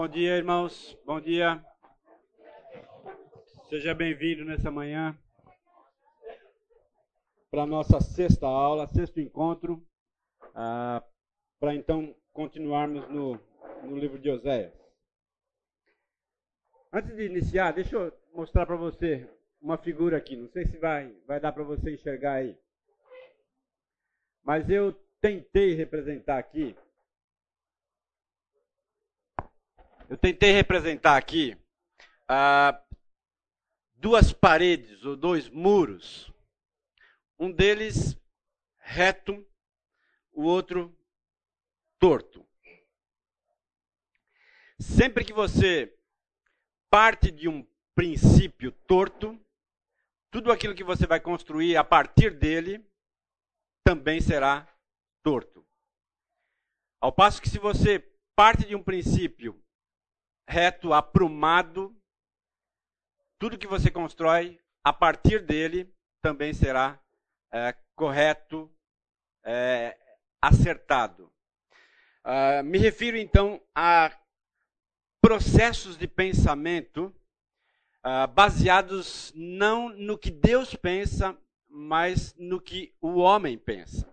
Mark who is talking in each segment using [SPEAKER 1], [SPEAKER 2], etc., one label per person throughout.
[SPEAKER 1] Bom dia, irmãos. Bom dia. Seja bem-vindo nessa manhã para a nossa sexta aula, sexto encontro, ah, para então continuarmos no, no livro de Oséias. Antes de iniciar, deixa eu mostrar para você uma figura aqui. Não sei se vai, vai dar para você enxergar aí. Mas eu tentei representar aqui Eu tentei representar aqui ah, duas paredes ou dois muros. Um deles reto, o outro torto. Sempre que você parte de um princípio torto, tudo aquilo que você vai construir a partir dele também será torto. Ao passo que se você parte de um princípio reto, aprumado. Tudo que você constrói a partir dele também será é, correto, é, acertado. Uh, me refiro então a processos de pensamento uh, baseados não no que Deus pensa, mas no que o homem pensa.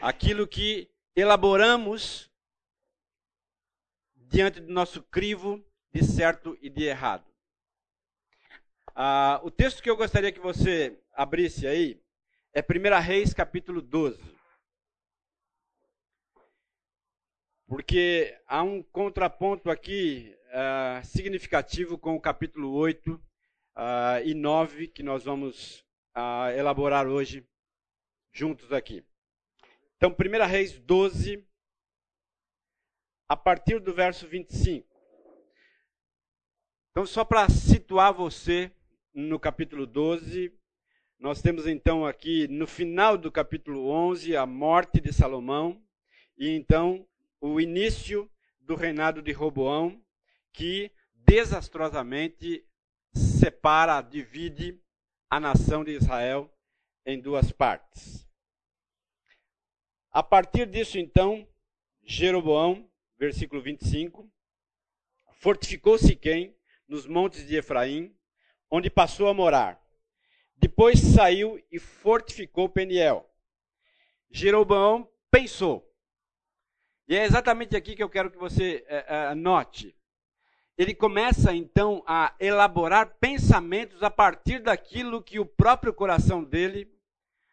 [SPEAKER 1] Aquilo que elaboramos diante do nosso crivo de certo e de errado. Ah, o texto que eu gostaria que você abrisse aí é 1 Reis, capítulo 12. Porque há um contraponto aqui ah, significativo com o capítulo 8 ah, e 9 que nós vamos ah, elaborar hoje juntos aqui. Então, 1 Reis 12, a partir do verso 25. Então, só para situar você no capítulo 12, nós temos então aqui no final do capítulo 11 a morte de Salomão e então o início do reinado de Roboão, que desastrosamente separa, divide a nação de Israel em duas partes. A partir disso, então, Jeroboão versículo 25. Fortificou Siquém nos montes de Efraim, onde passou a morar. Depois saiu e fortificou Peniel. Jeroboão pensou. E é exatamente aqui que eu quero que você é, é, note. Ele começa então a elaborar pensamentos a partir daquilo que o próprio coração dele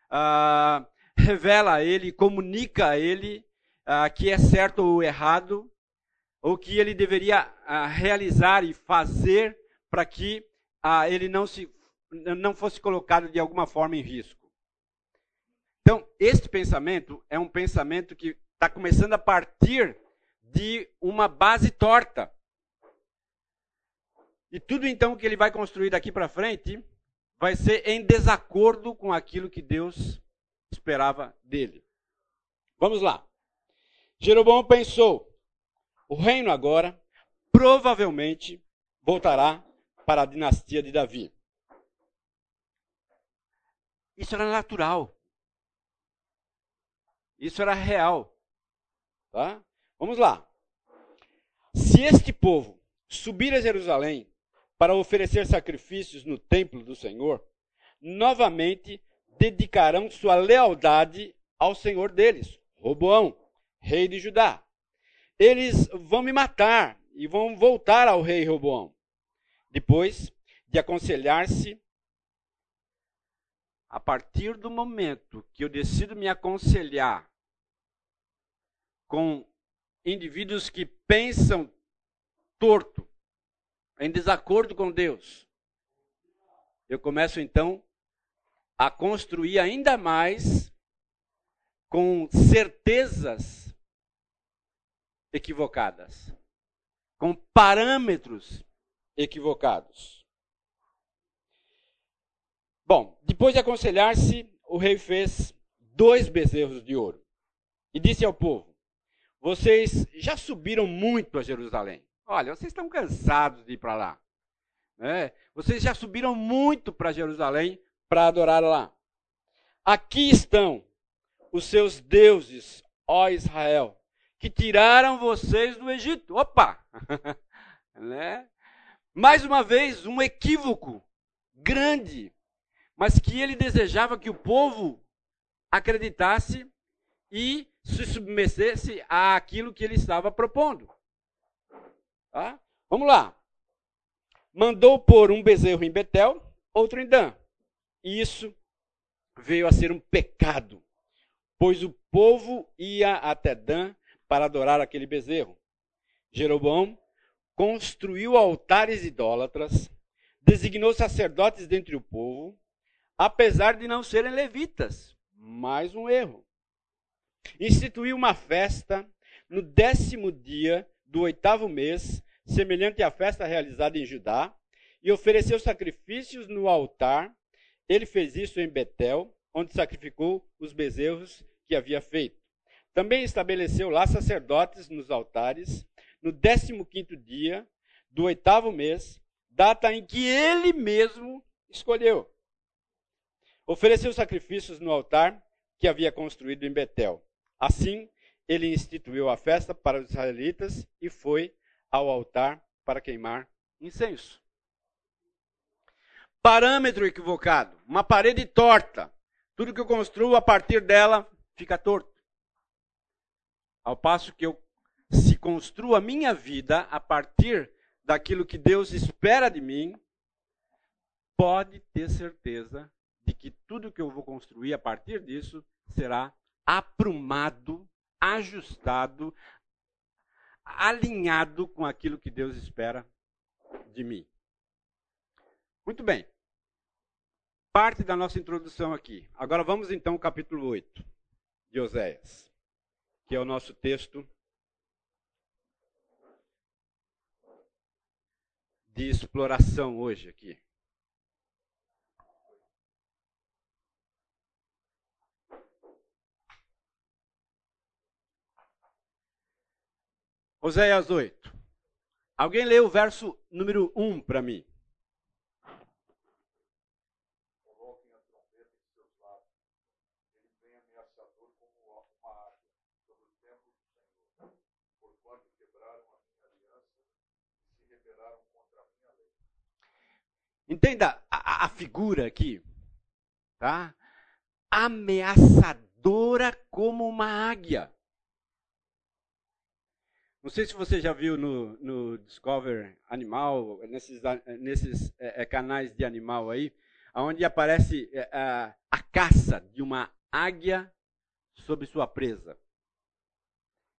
[SPEAKER 1] ah, revela a ele, comunica a ele ah, que é certo ou errado, ou que ele deveria ah, realizar e fazer para que ah, ele não, se, não fosse colocado de alguma forma em risco. Então, este pensamento é um pensamento que está começando a partir de uma base torta. E tudo então que ele vai construir daqui para frente vai ser em desacordo com aquilo que Deus esperava dele. Vamos lá. Jeroboão pensou: o reino agora provavelmente voltará para a dinastia de Davi. Isso era natural. Isso era real. Tá? Vamos lá. Se este povo subir a Jerusalém para oferecer sacrifícios no templo do Senhor, novamente dedicarão sua lealdade ao Senhor deles, Roboão, rei de Judá. Eles vão me matar e vão voltar ao rei Roboão. Depois de aconselhar-se, a partir do momento que eu decido me aconselhar com indivíduos que pensam torto, em desacordo com Deus, eu começo então a construir ainda mais com certezas equivocadas, com parâmetros equivocados. Bom, depois de aconselhar-se, o rei fez dois bezerros de ouro e disse ao povo: Vocês já subiram muito a Jerusalém. Olha, vocês estão cansados de ir para lá. Né? Vocês já subiram muito para Jerusalém para adorar lá. Aqui estão os seus deuses, ó Israel, que tiraram vocês do Egito. Opa! né? Mais uma vez, um equívoco grande, mas que ele desejava que o povo acreditasse e se submetesse àquilo que ele estava propondo. Tá? Vamos lá. Mandou pôr um bezerro em Betel, outro em Dan. E isso veio a ser um pecado, pois o povo ia até Dan para adorar aquele bezerro. Jeroboão construiu altares idólatras, designou sacerdotes dentre o povo, apesar de não serem levitas. Mais um erro. Instituiu uma festa no décimo dia do oitavo mês, semelhante à festa realizada em Judá, e ofereceu sacrifícios no altar. Ele fez isso em Betel, onde sacrificou os bezerros que havia feito. Também estabeleceu lá sacerdotes nos altares, no décimo quinto dia do oitavo mês, data em que ele mesmo escolheu. Ofereceu sacrifícios no altar que havia construído em Betel. Assim, ele instituiu a festa para os israelitas e foi ao altar para queimar incenso. Parâmetro equivocado, uma parede torta. Tudo que eu construo a partir dela fica torto. Ao passo que eu se construo a minha vida a partir daquilo que Deus espera de mim, pode ter certeza de que tudo que eu vou construir a partir disso será aprumado, ajustado, alinhado com aquilo que Deus espera de mim. Muito bem. Parte da nossa introdução aqui. Agora vamos então ao capítulo 8 de Oséias, que é o nosso texto de exploração hoje aqui. Oséias 8. Alguém lê o verso número 1 para mim. Entenda a, a, figura aqui, tá? Ameaçadora como uma águia. Não sei se você já viu no, no Discover Animal, nesses, nesses é, é, canais de animal aí, onde aparece é, a, caça de uma águia sobre sua presa.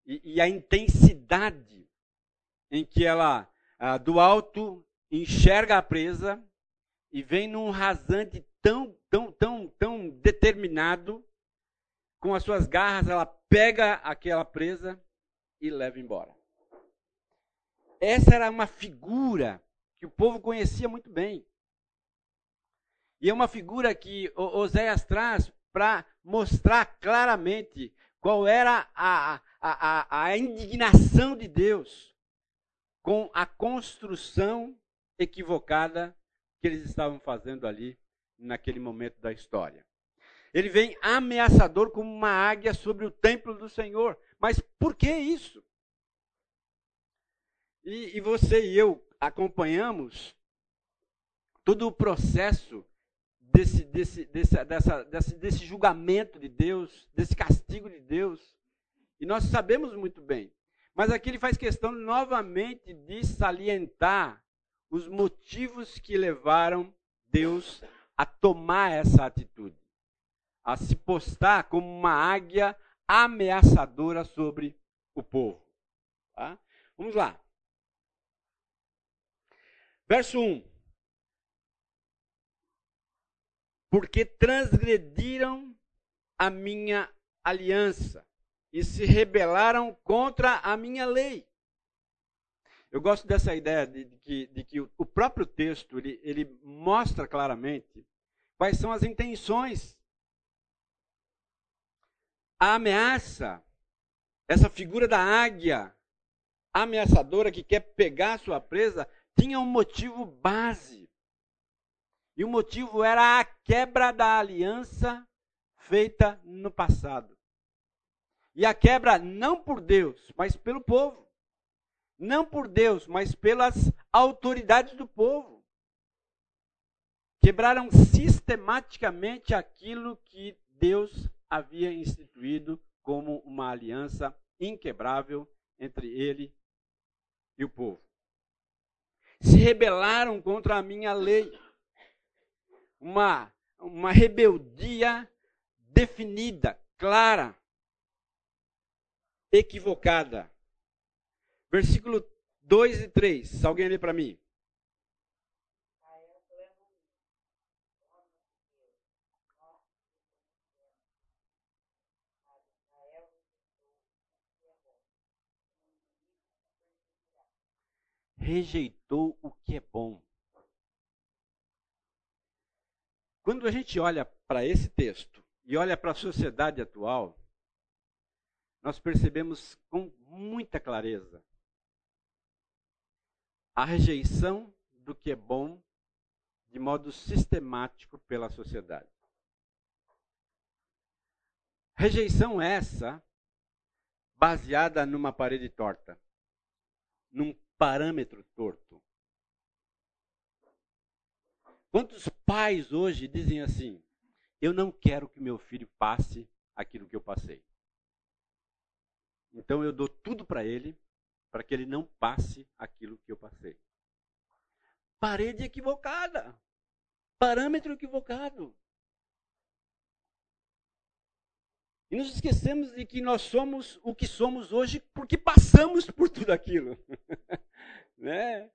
[SPEAKER 1] E, e a intensidade em que ela, do alto, enxerga a presa e vem num rasante tão, tão, tão, tão determinado, com as suas garras, ela pega aquela presa e leva embora. Essa era uma figura que o povo conhecia muito bem. E é uma figura que Oséias traz para mostrar claramente qual era a, a, a, a indignação de Deus com a construção equivocada que eles estavam fazendo ali naquele momento da história. Ele vem ameaçador como uma águia sobre o templo do Senhor. Mas por que isso? E, e você e eu acompanhamos todo o processo desse, desse, desse, dessa, desse, desse julgamento de Deus, desse castigo de Deus. E nós sabemos muito bem. Mas aqui ele faz questão novamente de salientar os motivos que levaram Deus a tomar essa atitude, a se postar como uma águia ameaçadora sobre o povo. Tá? Vamos lá. Verso 1. Porque transgrediram a minha aliança e se rebelaram contra a minha lei. Eu gosto dessa ideia de, que, de que, o próprio texto ele, ele mostra claramente quais são as intenções a ameaça, essa figura da águia ameaçadora que quer pegar sua presa, tinha um motivo base. E o motivo era a quebra da aliança feita no passado. E a quebra não por Deus, mas pelo povo. Não por Deus, mas pelas autoridades do povo. Quebraram sistematicamente aquilo que Deus havia instituído como uma aliança inquebrável entre ele e o povo. Se rebelaram contra a minha lei. Uma, uma rebeldia definida, clara, equivocada. Versículo 2 e 3. Alguém lê para mim. Rejeitou o que é bom. Quando a gente olha para esse texto e olha para a sociedade atual, nós percebemos com muita clareza a rejeição do que é bom de modo sistemático pela sociedade. Rejeição essa baseada numa parede torta, num parâmetro torto. Quantos pais hoje dizem assim: Eu não quero que meu filho passe aquilo que eu passei. Então eu dou tudo para ele, para que ele não passe aquilo que eu passei. Parede equivocada. Parâmetro equivocado. E nos esquecemos de que nós somos o que somos hoje porque passamos por tudo aquilo. né?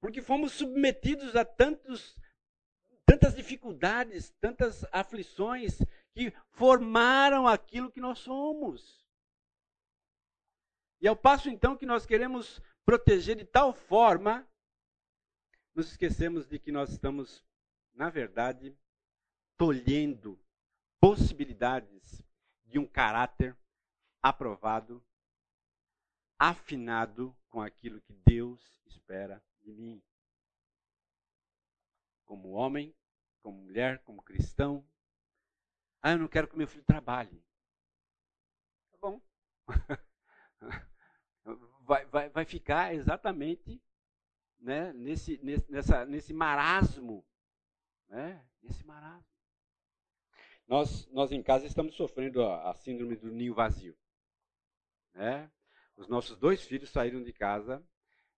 [SPEAKER 1] Porque fomos submetidos a tantos, tantas dificuldades, tantas aflições que formaram aquilo que nós somos. E ao passo então que nós queremos proteger de tal forma, nos esquecemos de que nós estamos, na verdade, tolhendo possibilidades de um caráter aprovado, afinado com aquilo que Deus espera de mim. Como homem, como mulher, como cristão. Ah, eu não quero que meu filho trabalhe. Tá bom. vai, vai, vai ficar exatamente né, nesse, nessa, nesse marasmo. Né, nesse marasmo. Nós, nós em casa estamos sofrendo a, a síndrome do ninho vazio. Né? Os nossos dois filhos saíram de casa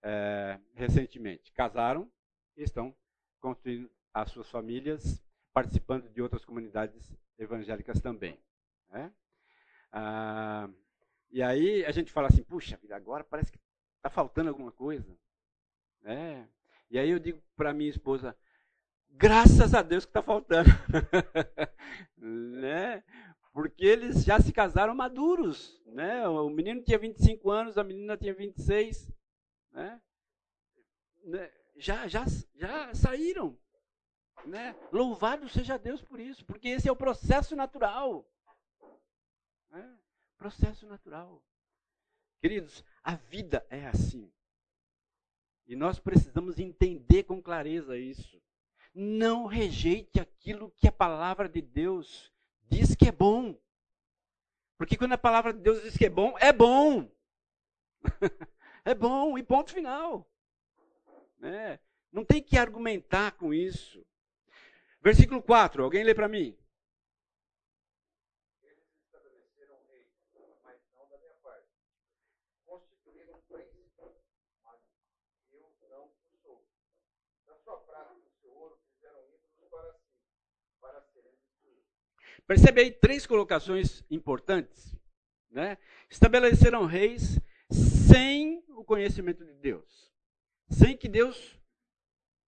[SPEAKER 1] é, recentemente. Casaram e estão construindo as suas famílias, participando de outras comunidades evangélicas também. Né? Ah, e aí a gente fala assim, puxa vida, agora parece que está faltando alguma coisa. Né? E aí eu digo para minha esposa, graças a Deus que está faltando. né? Porque eles já se casaram maduros. Né? O menino tinha 25 anos, a menina tinha 26. Né? né? Já, já, já saíram. Né? Louvado seja Deus por isso, porque esse é o processo natural. Né? Processo natural. Queridos, a vida é assim. E nós precisamos entender com clareza isso. Não rejeite aquilo que a palavra de Deus diz que é bom. Porque quando a palavra de Deus diz que é bom, é bom. é bom, e ponto final. É, não tem que argumentar com isso. Versículo 4, alguém lê para mim. Percebe aí três colocações importantes. Né? Estabeleceram reis sem o conhecimento de Deus. Sem que Deus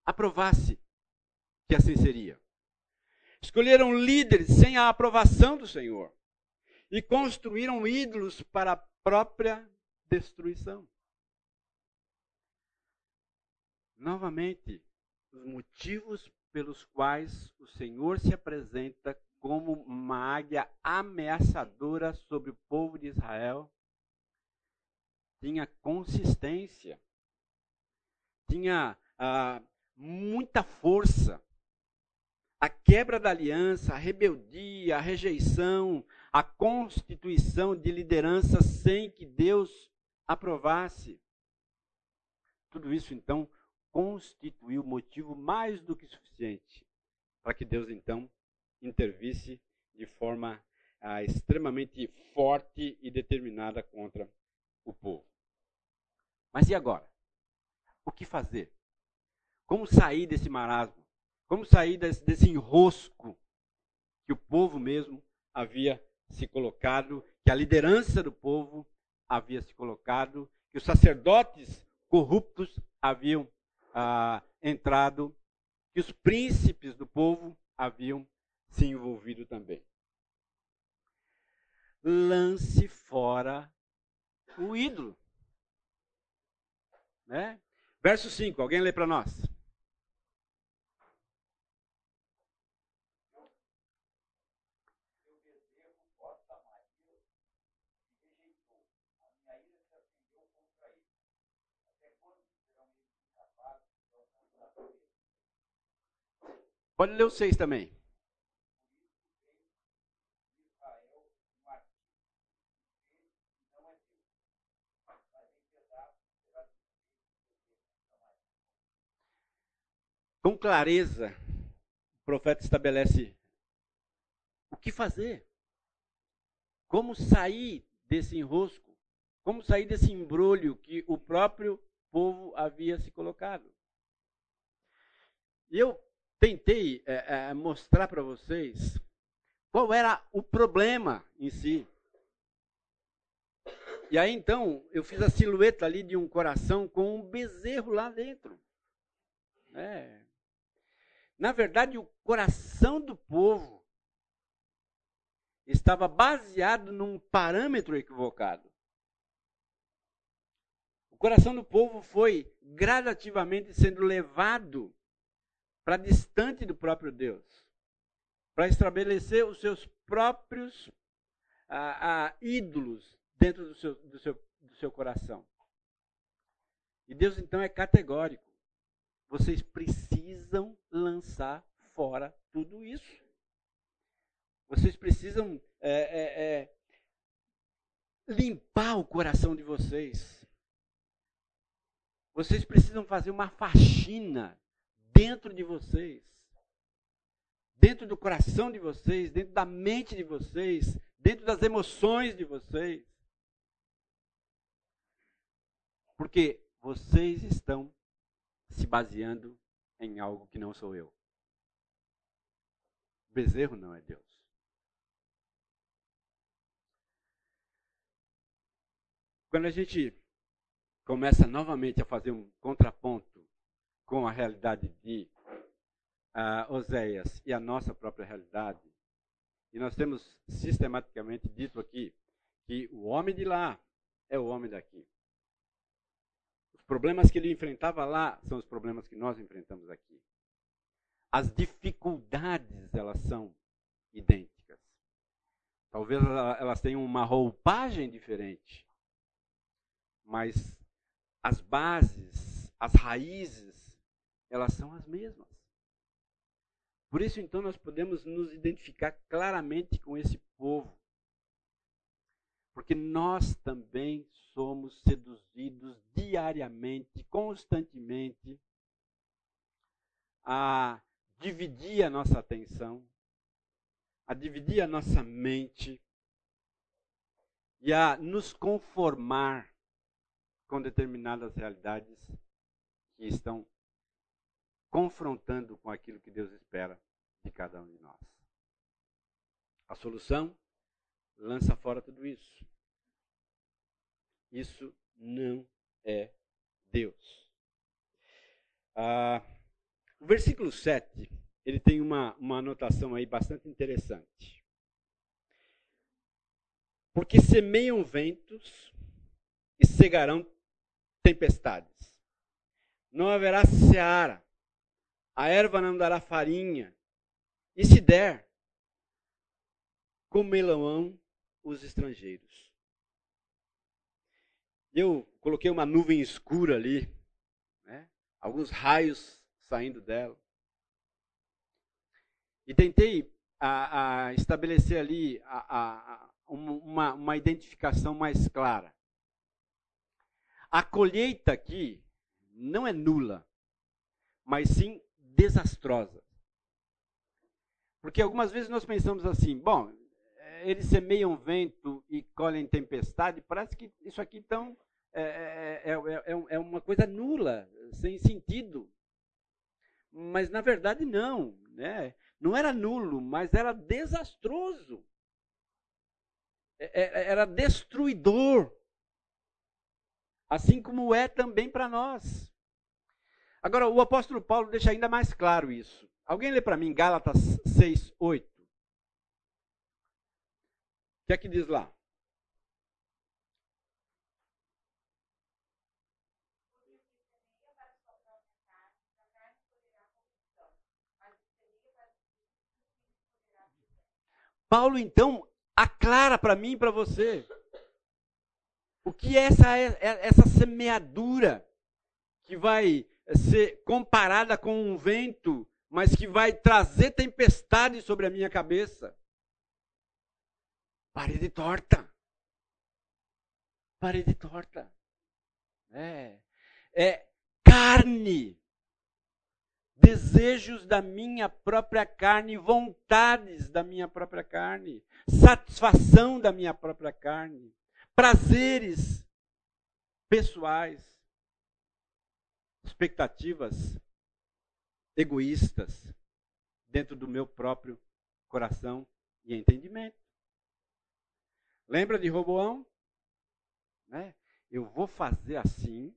[SPEAKER 1] aprovasse que assim seria. Escolheram líderes sem a aprovação do Senhor. E construíram ídolos para a própria destruição. Novamente, os motivos pelos quais o Senhor se apresenta como uma águia ameaçadora sobre o povo de Israel, tinha consistência, tinha ah, muita força. A quebra da aliança, a rebeldia, a rejeição, a constituição de liderança sem que Deus aprovasse. Tudo isso, então, constituiu motivo mais do que suficiente para que Deus, então, intervisse de forma ah, extremamente forte e determinada contra o povo. Mas e agora? O que fazer? Como sair desse marasmo? Como sair desse, desse enrosco que o povo mesmo havia se colocado, que a liderança do povo havia se colocado, que os sacerdotes corruptos haviam ah, entrado, que os príncipes do povo haviam se envolvido também. Lance fora o ídolo. Né? Verso 5, alguém lê para nós. Pode ler o 6 também. Com clareza, o profeta estabelece o que fazer. Como sair desse enrosco? Como sair desse embrulho que o próprio povo havia se colocado? E eu tentei é, é, mostrar para vocês qual era o problema em si. E aí então eu fiz a silhueta ali de um coração com um bezerro lá dentro. É. Na verdade, o coração do povo estava baseado num parâmetro equivocado. O coração do povo foi gradativamente sendo levado para distante do próprio Deus, para estabelecer os seus próprios ah, ah, ídolos dentro do seu, do, seu, do seu coração. E Deus então é categórico. Vocês precisam lançar fora tudo isso. Vocês precisam é, é, é, limpar o coração de vocês. Vocês precisam fazer uma faxina dentro de vocês, dentro do coração de vocês, dentro da mente de vocês, dentro das emoções de vocês. Porque vocês estão se baseando em algo que não sou eu. O bezerro não é Deus. Quando a gente começa novamente a fazer um contraponto com a realidade de uh, Oséias e a nossa própria realidade. E nós temos sistematicamente dito aqui que o homem de lá é o homem daqui. Problemas que ele enfrentava lá são os problemas que nós enfrentamos aqui. As dificuldades, elas são idênticas. Talvez elas tenham uma roupagem diferente, mas as bases, as raízes elas são as mesmas. Por isso, então, nós podemos nos identificar claramente com esse povo. Porque nós também somos seduzidos diariamente, constantemente, a dividir a nossa atenção, a dividir a nossa mente e a nos conformar com determinadas realidades que estão confrontando com aquilo que Deus espera de cada um de nós. A solução? Lança fora tudo isso. Isso não é Deus. Ah, o versículo 7, ele tem uma, uma anotação aí bastante interessante. Porque semeiam ventos e cegarão tempestades. Não haverá seara a erva não dará farinha, e se der, comelão os estrangeiros. Eu coloquei uma nuvem escura ali, né? alguns raios saindo dela. E tentei a, a estabelecer ali a, uma, uma identificação mais clara. A colheita aqui não é nula, mas sim desastrosa. Porque algumas vezes nós pensamos assim, bom, eles semeiam vento e colhem tempestade, parece que isso aqui então é, é, é, é uma coisa nula, sem sentido. Mas na verdade não, né? Não era nulo, mas era desastroso. Era destruidor. Assim como é também para nós. Agora, o apóstolo Paulo deixa ainda mais claro isso. Alguém lê para mim Gálatas 6, 8. O que é que diz lá? Paulo então aclara para mim e para você o que é essa, é, essa semeadura que vai ser comparada com um vento, mas que vai trazer tempestade sobre a minha cabeça. Parede torta. Parede torta. É, é carne desejos da minha própria carne, vontades da minha própria carne, satisfação da minha própria carne, prazeres pessoais, expectativas egoístas dentro do meu próprio coração e entendimento. Lembra de Roboão? Né? Eu vou fazer assim,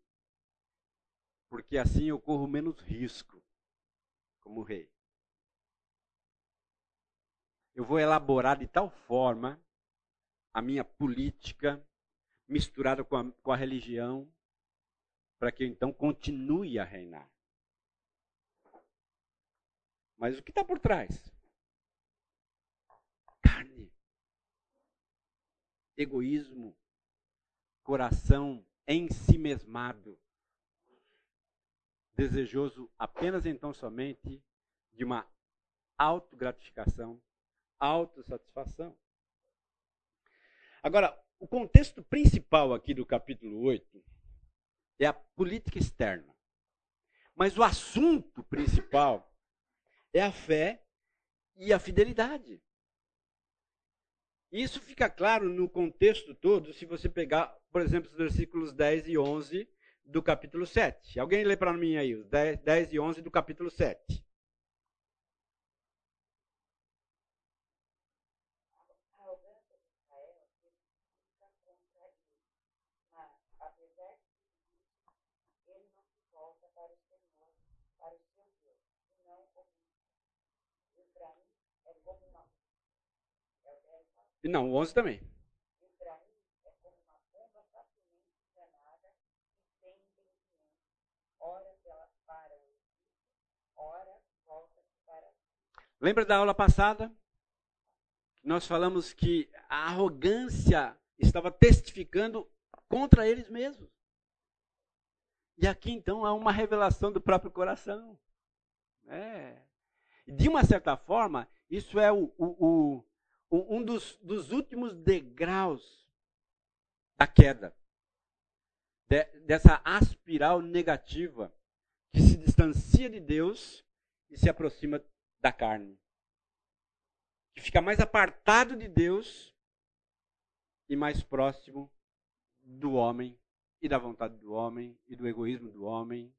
[SPEAKER 1] porque assim eu corro menos risco como rei. Eu vou elaborar de tal forma a minha política misturada com a, com a religião para que eu então continue a reinar. Mas o que está por trás? Carne, egoísmo, coração ensimesmado desejoso apenas então somente de uma autogratificação, autossatisfação. Agora, o contexto principal aqui do capítulo 8 é a política externa. Mas o assunto principal é a fé e a fidelidade. Isso fica claro no contexto todo, se você pegar, por exemplo, os versículos 10 e 11 do capítulo 7. Alguém lê para mim aí, os 10, 10 e 11 do capítulo 7. Não, o 11 também. Lembra da aula passada? Nós falamos que a arrogância estava testificando contra eles mesmos. E aqui então há uma revelação do próprio coração. É. De uma certa forma, isso é o, o, o, um dos, dos, últimos degraus da queda. De, dessa aspiral negativa que se distancia de Deus e se aproxima da carne. Que fica mais apartado de Deus e mais próximo do homem e da vontade do homem e do egoísmo do homem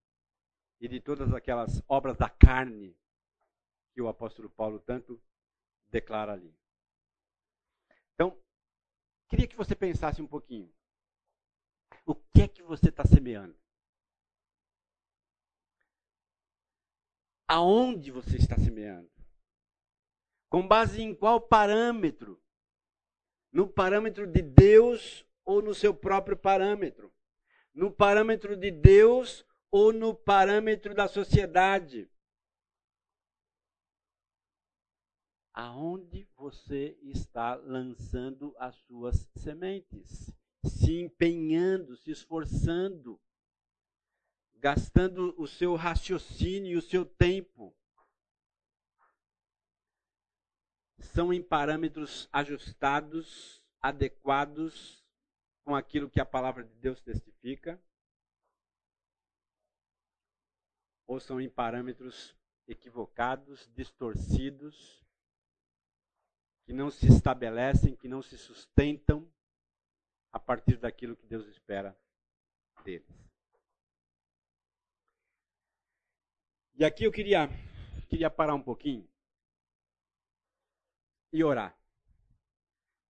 [SPEAKER 1] e de todas aquelas obras da carne que o apóstolo Paulo tanto declara ali. Então, queria que você pensasse um pouquinho. O que é que você está semeando? Aonde você está semeando? Com base em qual parâmetro? No parâmetro de Deus ou no seu próprio parâmetro? No parâmetro de Deus ou no parâmetro da sociedade? Aonde você está lançando as suas sementes? Se empenhando, se esforçando gastando o seu raciocínio e o seu tempo. são em parâmetros ajustados, adequados com aquilo que a palavra de Deus testifica? Ou são em parâmetros equivocados, distorcidos, que não se estabelecem, que não se sustentam a partir daquilo que Deus espera deles. E aqui eu queria, queria parar um pouquinho e orar.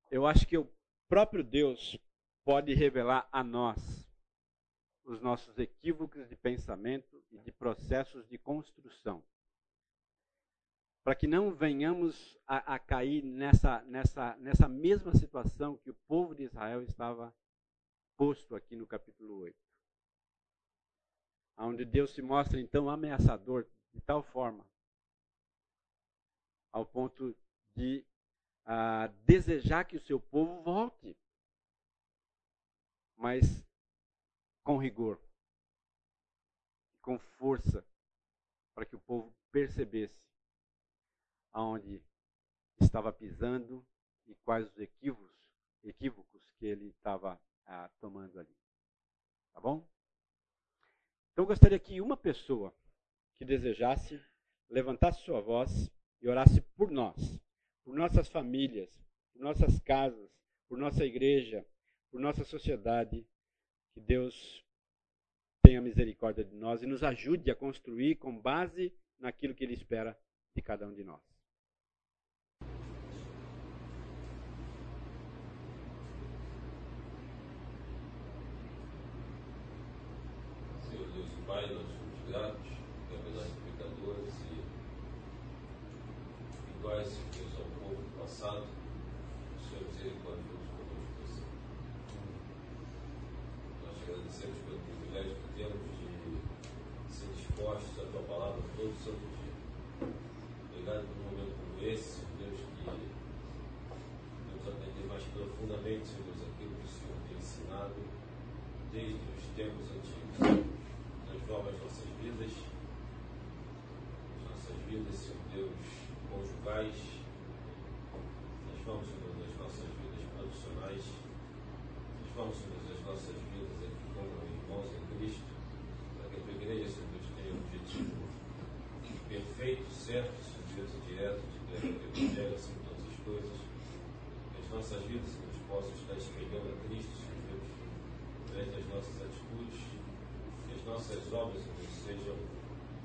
[SPEAKER 1] Eu acho que o próprio Deus pode revelar a nós os nossos equívocos de pensamento e de processos de construção para que não venhamos a, a, cair nessa, nessa, nessa mesma situação que o povo de Israel estava posto aqui no capítulo 8. Onde Deus se mostra então ameaçador de tal forma, ao ponto de uh, desejar que o seu povo volte, mas com rigor, com força, para que o povo percebesse aonde estava pisando e quais os equívocos, equívocos que ele estava ah, tomando ali. Tá bom? Então eu gostaria que uma pessoa que desejasse levantasse sua voz e orasse por nós, por nossas famílias, por nossas casas, por nossa igreja, por nossa sociedade. Que Deus tenha misericórdia de nós e nos ajude a construir com base naquilo que Ele espera de cada um de nós.
[SPEAKER 2] Pai, nós somos gratos, de pecadores e iguais, Deus, ao povo do passado, o Senhor misericordioso conosco assim. Nós te agradecemos pelo privilégio que temos de ser dispostos à tua palavra todo santo dia. Obrigado por um momento como esse, Deus, que vamos aprender mais profundamente, Senhor Deus, aquilo que o Senhor tem ensinado desde os tempos antigos transforma as nossas vidas, as nossas vidas, Senhor Deus, conjugais, transforma, Senhor Deus, as nossas vidas profissionais, transforma, Senhor Deus, as nossas vidas aqui como irmãos em Cristo, para que a tua igreja, Senhor Deus, tenha um objetivo perfeito, certo, Senhor Deus, e direto, de ter o Evangelho acima de todas as coisas, que as nossas vidas, Senhor Deus, possam estar espelhando a Cristo, Senhor Deus, através das nossas atitudes, as nossas obras sejam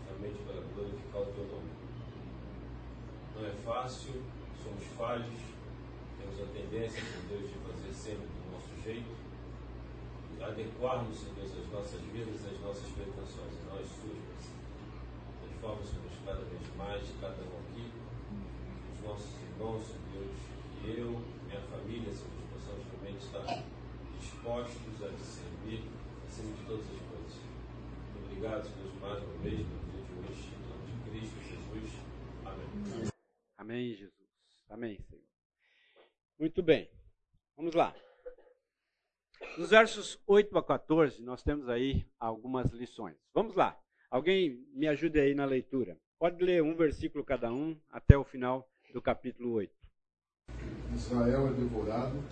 [SPEAKER 2] realmente para glorificar o teu nome. Não é fácil, somos falhos, temos a tendência, Senhor Deus, de fazer sempre do nosso jeito, adequarmos, Senhor Deus, as nossas vidas, as nossas pretensões, e nós. Transforma, Senhor cada vez mais, cada um aqui, os nossos irmãos, Deus, e eu, minha família, Senhor Deus, possamos realmente estar dispostos a te servir acima de todas as Obrigado, Deus, mais uma vez pelo dia de hoje. Em nome de Cristo Jesus. Amém.
[SPEAKER 1] Amém, Jesus. Amém, Senhor. Muito bem. Vamos lá. Nos versos 8 a 14, nós temos aí algumas lições. Vamos lá. Alguém me ajude aí na leitura. Pode ler um versículo cada um até o final do capítulo 8.
[SPEAKER 3] Israel é devorado,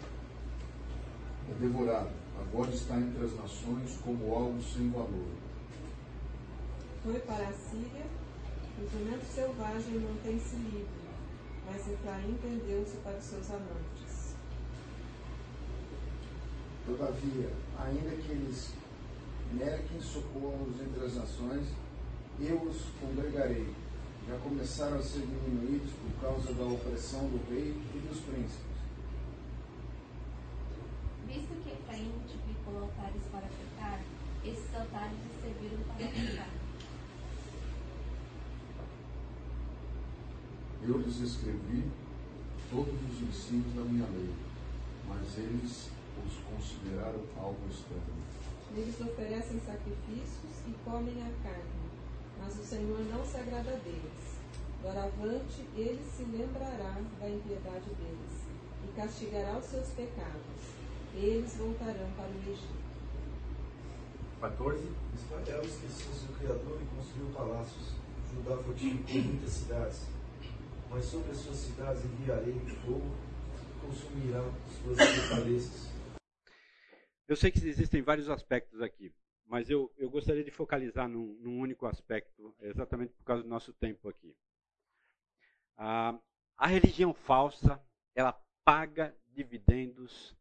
[SPEAKER 3] é devorado. Agora está entre as nações como algo sem valor
[SPEAKER 4] foi para a Síria, o jumento selvagem mantém-se livre, mas Efraim vendeu-se para os seus amantes.
[SPEAKER 5] Todavia, ainda que eles merquem socorros entre as nações, eu os congregarei. Já começaram a ser diminuídos por causa da opressão do rei e dos príncipes.
[SPEAKER 6] Visto que Efraim multiplicou altares para pecar, esses altares serviram para pecar.
[SPEAKER 3] Eu lhes escrevi todos os ensinos da minha lei, mas eles os consideraram algo estranho.
[SPEAKER 4] Eles oferecem sacrifícios e comem a carne, mas o Senhor não se agrada deles. Doravante, ele se lembrará da impiedade deles e castigará os seus pecados. Eles voltarão para o Egito.
[SPEAKER 1] 14.
[SPEAKER 7] Israel esqueceu seu Criador e construiu palácios. Judá fortificou muitas cidades mas sobre as suas cidades enviarei fogo que consumirá suas fortalezas.
[SPEAKER 1] Eu sei que existem vários aspectos aqui, mas eu, eu gostaria de focalizar num, num único aspecto, exatamente por causa do nosso tempo aqui. A religião falsa, ela paga dividendos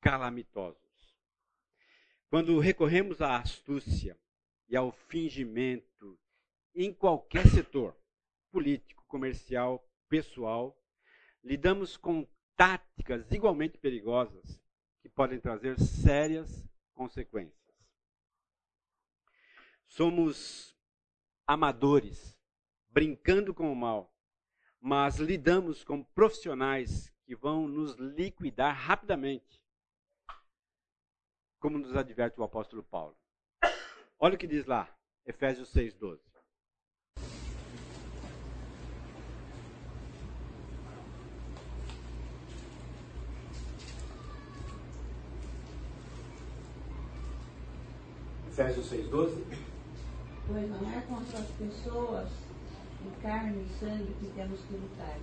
[SPEAKER 1] calamitosos. Quando recorremos à astúcia e ao fingimento em qualquer setor, político, comercial, pessoal, lidamos com táticas igualmente perigosas que podem trazer sérias consequências. Somos amadores, brincando com o mal, mas lidamos com profissionais que vão nos liquidar rapidamente, como nos adverte o apóstolo Paulo. Olha o que diz lá, Efésios 6,12. Efésios 6,12.
[SPEAKER 8] Pois não é contra as pessoas de carne e sangue que temos que lutar,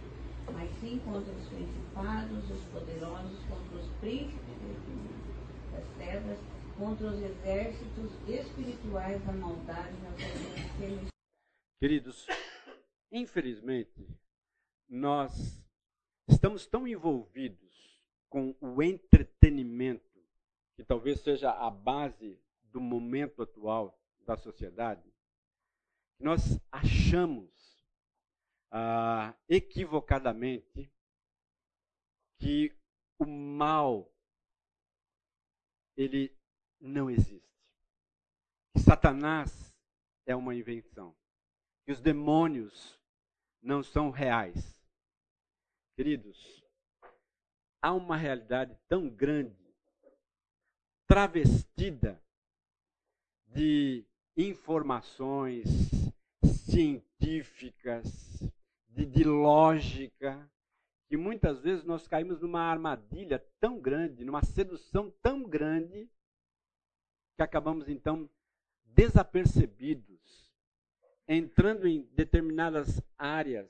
[SPEAKER 8] mas sim contra os principados, os poderosos, contra os príncipes das trevas, contra os exércitos espirituais da maldade nas regiões
[SPEAKER 1] Queridos, infelizmente, nós estamos tão envolvidos com o entretenimento, que talvez seja a base do momento atual da sociedade, nós achamos ah, equivocadamente que o mal ele não existe. Que Satanás é uma invenção. Que os demônios não são reais. Queridos, há uma realidade tão grande, travestida de informações científicas, de, de, lógica, que muitas vezes nós caímos numa armadilha tão grande, numa sedução tão grande, que acabamos então desapercebidos, entrando em determinadas áreas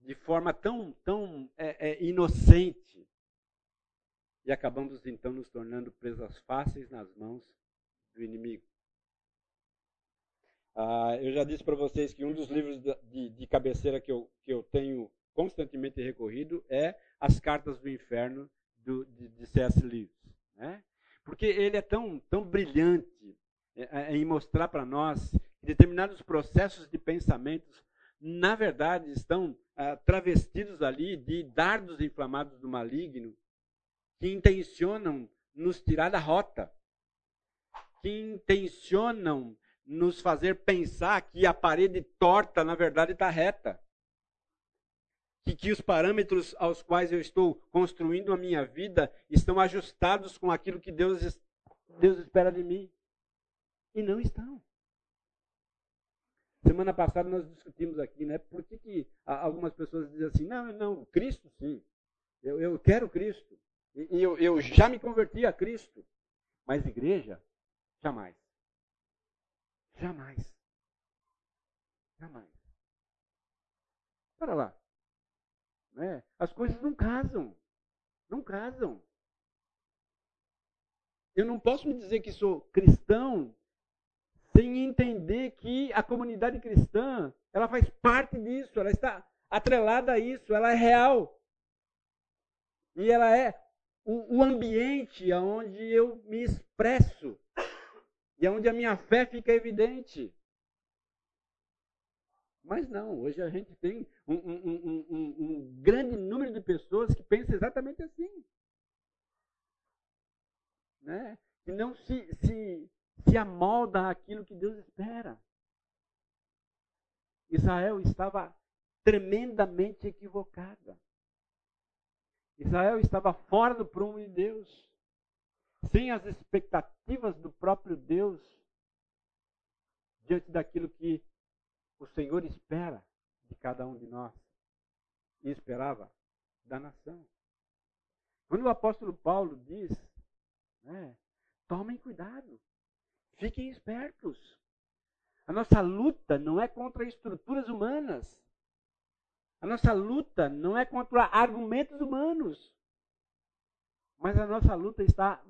[SPEAKER 1] de forma tão, tão é, é, inocente, e acabamos então nos tornando presas fáceis nas mãos do inimigo. Ah, eu já disse para vocês que um dos livros de, de cabeceira que eu, que eu tenho constantemente recorrido é As Cartas do Inferno, do, de, de C.S. Lewis. Né? Porque ele é tão, tão brilhante é, é, em mostrar para nós que determinados processos de pensamentos, na verdade, estão ah, travestidos ali de dardos inflamados do maligno que intencionam nos tirar da rota, que intencionam nos fazer pensar que a parede torta, na verdade, está reta. Que, que os parâmetros aos quais eu estou construindo a minha vida estão ajustados com aquilo que Deus, Deus espera de mim. E não estão. Semana passada nós discutimos aqui, né? Por que, que algumas pessoas dizem assim, não, não, Cristo sim. Eu, eu quero Cristo. E, eu, eu já me converti a Cristo. Mas igreja, jamais. Jamais. Jamais. Para lá. Né? As coisas não casam. Não casam. Eu não posso me dizer que sou cristão sem entender que a comunidade cristã ela faz parte disso, ela está atrelada a isso, ela é real. E ela é o, o ambiente onde eu me expresso e é onde a minha fé fica evidente. Mas não, hoje a gente tem um, um, um, um, grande número de pessoas que pensam exatamente assim. Né? Que não se, se, se amolda aquilo que Deus espera. Israel estava tremendamente equivocada. Israel estava fora do prumo de Deus sem as expectativas do próprio Deus diante daquilo que o Senhor espera de cada um de nós e esperava da nação. Quando o apóstolo Paulo diz, né, tomem cuidado, fiquem espertos. A nossa luta não é contra estruturas humanas. A nossa luta não é contra argumentos humanos. Mas a nossa luta está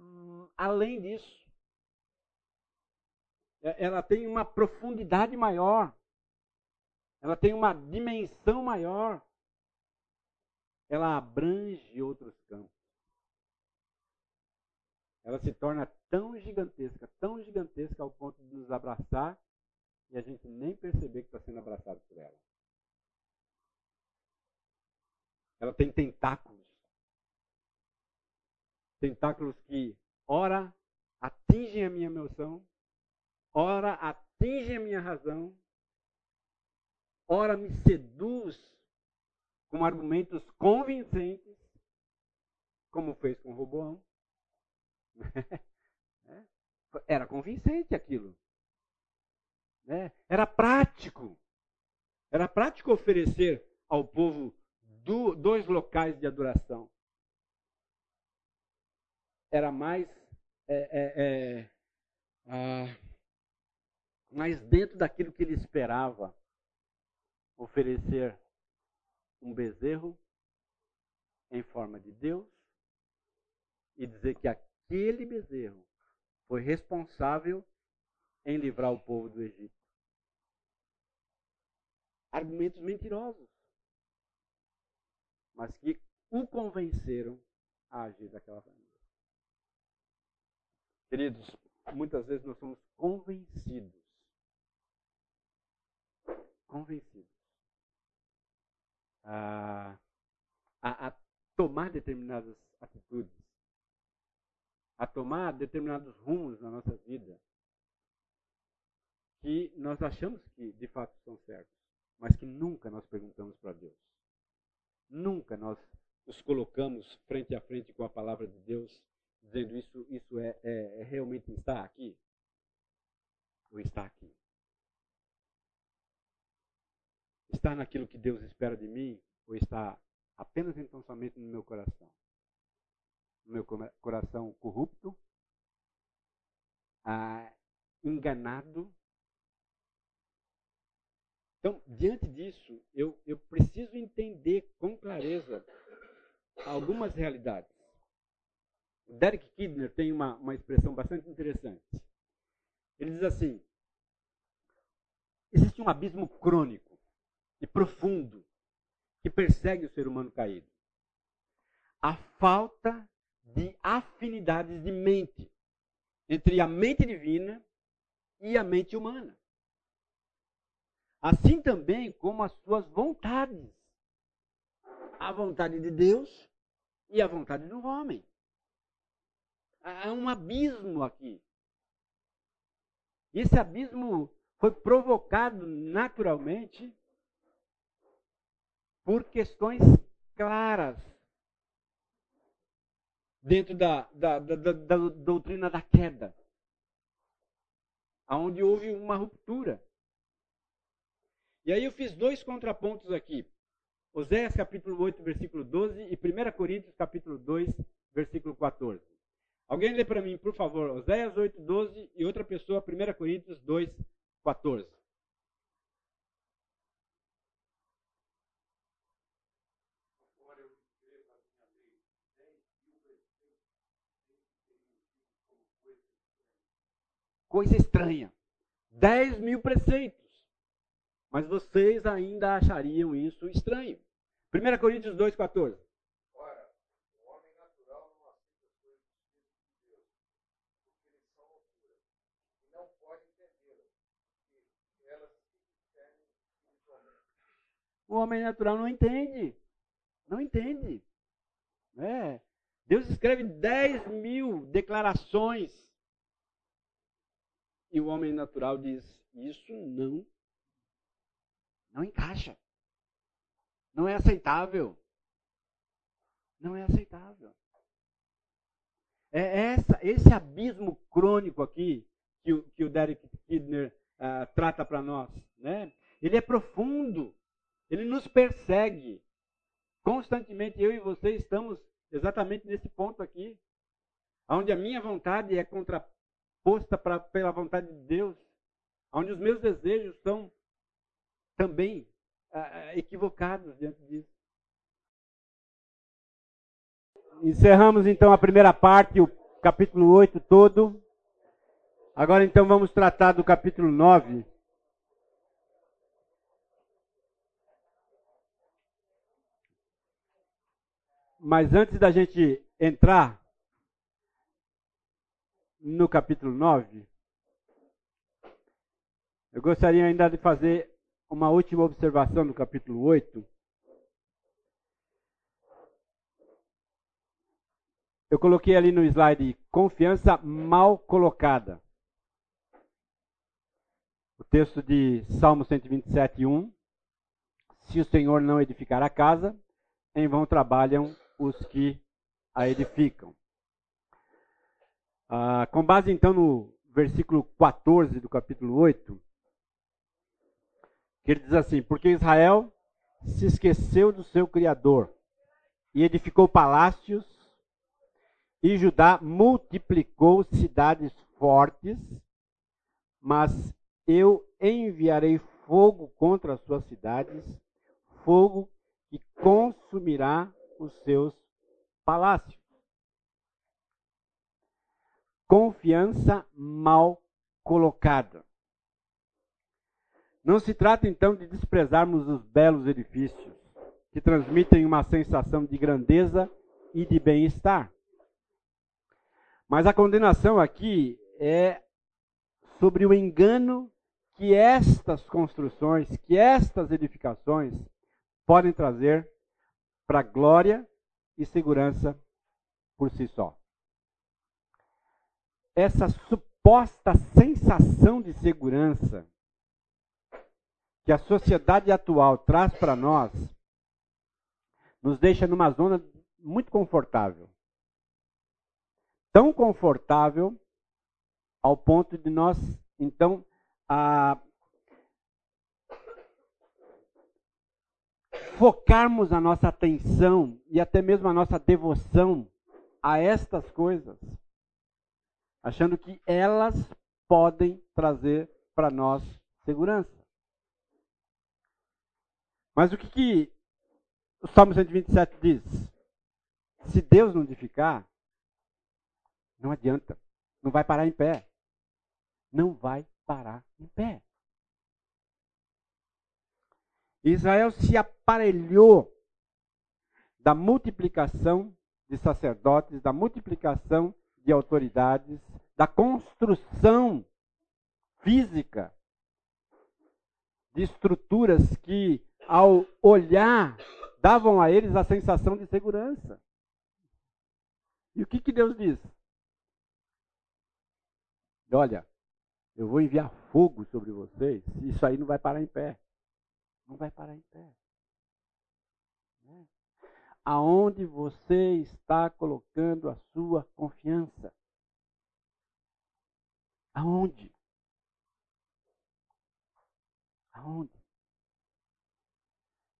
[SPEAKER 1] além disso. É, ela tem uma profundidade maior. Ela tem uma dimensão maior. Ela abrange outros campos. Ela se torna tão gigantesca, tão gigantesca ao ponto de nos abraçar e a gente nem perceber que está sendo abraçado por ela. Ela tem tentáculos. Tentáculos que, ora, atingem a minha emoção, ora, atingem a minha razão, ora, me seduz com argumentos convincentes, como fez com Roboão. É. Era convincente aquilo. Né? Era prático. Era prático oferecer ao povo do, dois locais de adoração. Era mais, é, é, é, ah, mais dentro daquilo que ele esperava oferecer um bezerro em forma de Deus e dizer que aquele bezerro foi responsável em livrar o povo do Egito. Argumentos mentirosos, mas que o convenceram a agir daquela maneira. Queridos, muitas vezes nós somos convencidos. Convencidos. A, a, a tomar determinadas atitudes, a tomar determinados rumos na nossa vida, que nós achamos que de fato são certos, mas que nunca nós perguntamos para Deus. Nunca nós nos colocamos frente a frente com a palavra de Deus, dizendo isso, isso é, é, é realmente está aqui ou está aqui. Está naquilo que Deus espera de mim ou está apenas então somente no meu coração? No meu coração corrupto, ah, enganado então, diante disso, eu, eu preciso entender com clareza algumas realidades. Derek Kidner tem uma, uma expressão bastante interessante. Ele diz assim: existe um abismo crônico e profundo que persegue o ser humano caído. A falta de afinidades de mente entre a mente divina e a mente humana assim também como as suas vontades. A vontade de Deus e a vontade do homem. Há um abismo aqui. Esse abismo foi provocado naturalmente por questões claras dentro da, da, da, da, doutrina da queda, onde houve uma ruptura. E aí eu fiz dois contrapontos aqui. Oséias capítulo 8, versículo 12 e 1 Coríntios capítulo 2, versículo 14. Alguém lê para mim, por favor, Oséias 8, 12 e outra pessoa, 1 Coríntios 2, 14. Coisa estranha. 10 mil preceitos. Mas vocês ainda achariam isso estranho. 1 Coríntios 2,14.
[SPEAKER 3] Ora, o homem natural não aceita as coisas de Deus, porque eles são loucuras, e não pode entendê-las, porque elas se discernem espiritualmente.
[SPEAKER 1] O homem natural não entende. Não entende. É. Deus escreve 10 mil declarações. E o homem natural diz: Isso não não encaixa. Não é aceitável. Não é aceitável. É essa, esse abismo crônico aqui que o, que o Derek Kidner uh, trata para nós. Né? Ele é profundo. Ele nos persegue. Constantemente eu e você estamos exatamente nesse ponto aqui. Onde a minha vontade é contraposta pra, pela vontade de Deus. Onde os meus desejos são também ah, equivocados diante disso. Encerramos então a primeira parte, o capítulo 8 todo. Agora então vamos tratar do capítulo 9. Mas antes da gente entrar no capítulo 9, eu gostaria ainda de fazer uma última observação no capítulo 8. Eu coloquei ali no slide confiança mal colocada. O texto de Salmo 127, 1. Se o Senhor não edificar a casa, em vão trabalham os que a edificam. Ah, com base então no versículo 14 do capítulo 8, que ele diz assim: Porque Israel se esqueceu do seu Criador e edificou palácios, e Judá multiplicou cidades fortes, mas eu enviarei fogo contra as suas cidades, fogo que consumirá os seus palácios. Confiança mal colocada. Não se trata então de desprezarmos os belos edifícios, que transmitem uma sensação de grandeza e de bem-estar. Mas a condenação aqui é sobre o engano que estas construções, que estas edificações podem trazer para glória e segurança por si só. Essa suposta sensação de segurança que a sociedade atual traz para nós nos deixa numa zona muito confortável. Tão confortável ao ponto de nós, então, a focarmos a nossa atenção e até mesmo a nossa devoção a estas coisas, achando que elas podem trazer para nós segurança. Mas o que, que o Salmo 127 diz? Se Deus não edificar, não adianta, não vai parar em pé. Não vai parar em pé. Israel se aparelhou da multiplicação de sacerdotes, da multiplicação de autoridades, da construção física de estruturas que, ao olhar, davam a eles a sensação de segurança. E o que, que Deus diz? Olha, eu vou enviar fogo sobre vocês, isso aí não vai parar em pé não vai parar em pé. Né? Aonde você está colocando a sua confiança? Aonde? Aonde?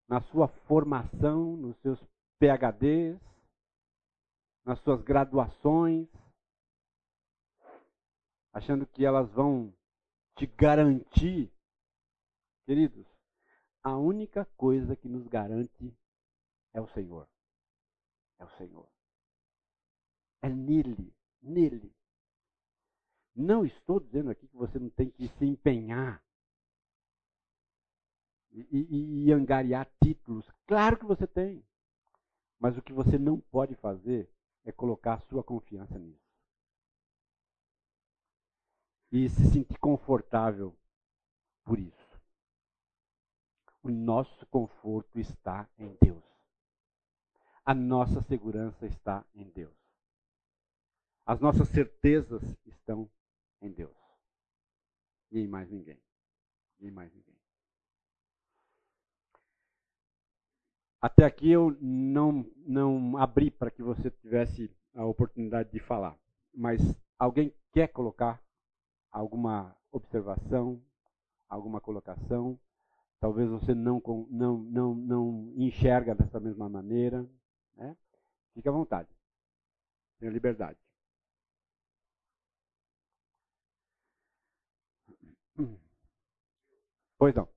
[SPEAKER 1] Na sua formação, nos seus PHDs, nas suas graduações, achando que elas vão te garantir, queridos, a única coisa que nos garante é o Senhor. É o Senhor. É nele, nele. Não estou dizendo aqui que você não tem que se empenhar e, e, e angariar títulos. Claro que você tem. Mas o que você não pode fazer é colocar a sua confiança nisso. E se sentir confortável por isso. O nosso conforto está em Deus. A nossa segurança está em Deus. As nossas certezas estão em Deus. E em mais ninguém. E em mais ninguém. Até aqui eu não, não abri para que você tivesse a oportunidade de falar. Mas alguém quer colocar alguma observação, alguma colocação? Talvez você não, não, não, não enxerga dessa mesma maneira. Né? Fique à vontade. Tenha liberdade. Pois não.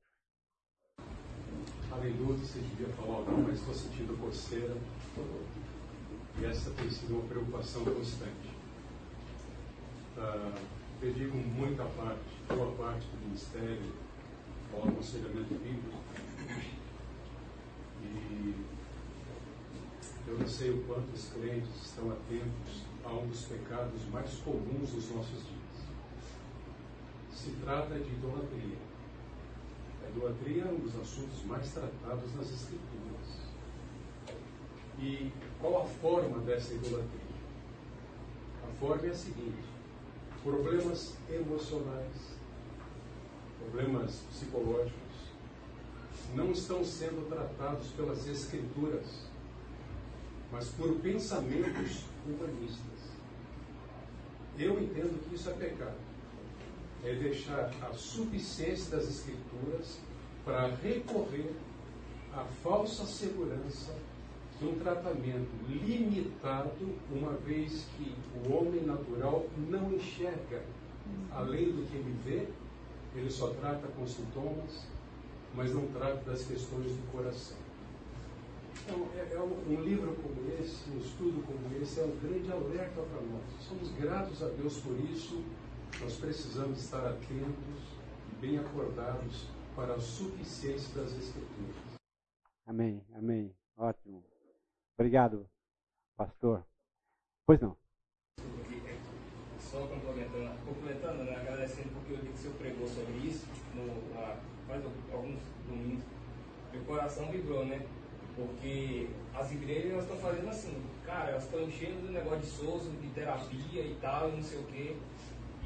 [SPEAKER 9] Em dúvida se devia falar não, mas estou sentindo coceira. E essa tem sido uma preocupação constante. Ah, dedico muita parte, boa parte do ministério ao aconselhamento bíblico. E eu não sei o quanto os crentes estão atentos a um dos pecados mais comuns dos nossos dias. Se trata de idolatria. A idolatria é um dos assuntos mais tratados nas Escrituras. E qual a forma dessa idolatria? A forma é a seguinte: problemas emocionais, problemas psicológicos, não estão sendo tratados pelas Escrituras, mas por pensamentos humanistas. Eu entendo que isso é pecado. É deixar a suficiência das Escrituras para recorrer à falsa segurança de um tratamento limitado, uma vez que o homem natural não enxerga além do que ele vê, ele só trata com sintomas, mas não trata das questões do coração. Então, é, é um, um, livro como esse, um estudo como esse, é um grande alerta para nós. Somos gratos a Deus por isso. Nós precisamos estar atentos e bem acordados para a suficiência das Escrituras.
[SPEAKER 1] Amém, amém. Ótimo. Obrigado, pastor. Pois não.
[SPEAKER 10] Só complementando, complementando né, agradecendo porque eu vi que o senhor pregou sobre isso no, faz alguns domingos. Meu coração vibrou, né? Porque as igrejas estão fazendo assim, cara, elas estão enchendo do negócio de souza, de terapia e tal, e não sei o quê.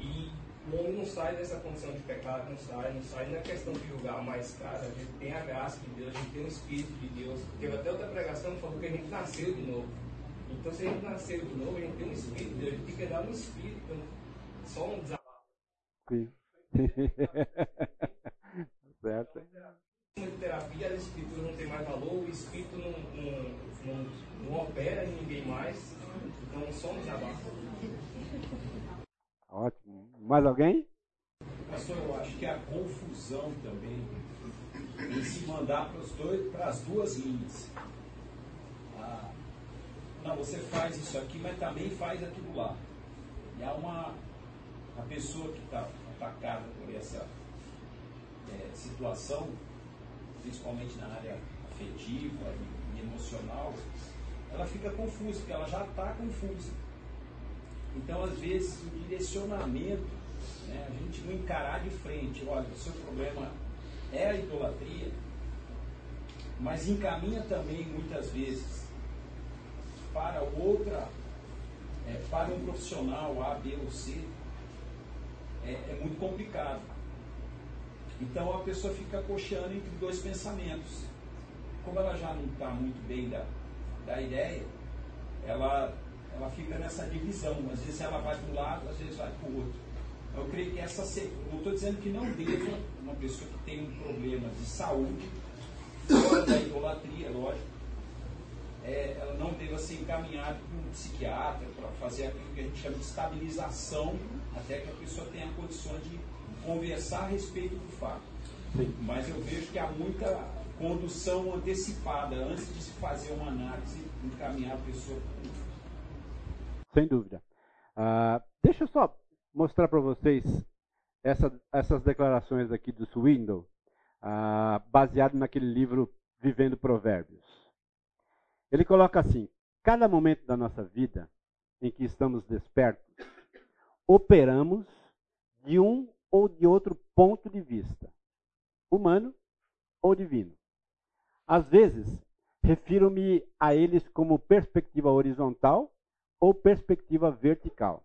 [SPEAKER 10] E o homem não sai dessa condição de pecado, não sai, não sai na questão de julgar, mas, cara, a gente tem a graça de Deus, a gente tem o Espírito de Deus. Teve até outra pregação que falou que a gente nasceu de novo. Então, se a gente nasceu de novo, a gente tem um Espírito gente tem que andar no Espírito, então, só um desabafo.
[SPEAKER 1] Sim. certo.
[SPEAKER 10] De terapia, a escritura não tem mais valor, o espírito não, não, não, não opera em ninguém mais, então só um desabafo.
[SPEAKER 1] Ótimo. Mais alguém?
[SPEAKER 11] Pastor, eu acho que a confusão também em se mandar para as duas linhas. Ah, não, você faz isso aqui, mas também faz aquilo lá. E há uma a pessoa que está atacada por essa é, situação, principalmente na área afetiva e, e emocional, ela fica confusa, porque ela já está confusa. Então, às vezes, o direcionamento, né, a gente não encarar de frente, olha, o seu problema é a idolatria, mas encaminha também muitas vezes para outra, é, para um profissional A, B ou C, é, é muito complicado. Então a pessoa fica cocheando entre dois pensamentos. Como ela já não está muito bem da, da ideia, ela ela fica nessa divisão. Às vezes ela vai para um lado, às vezes vai para o outro. Eu creio que essa. Não estou dizendo que não deva, uma pessoa que tem um problema de saúde, da idolatria, lógico, é, ela não deva ser encaminhada para um psiquiatra para fazer aquilo que a gente chama de estabilização, até que a pessoa tenha condições de conversar a respeito do fato. Sim. Mas eu vejo que há muita condução antecipada antes de se fazer uma análise, encaminhar a pessoa
[SPEAKER 1] sem dúvida. Uh, deixa eu só mostrar para vocês essa, essas declarações aqui do Swindle, uh, baseado naquele livro Vivendo Provérbios. Ele coloca assim: cada momento da nossa vida em que estamos despertos, operamos de um ou de outro ponto de vista, humano ou divino. Às vezes, refiro-me a eles como perspectiva horizontal ou perspectiva vertical.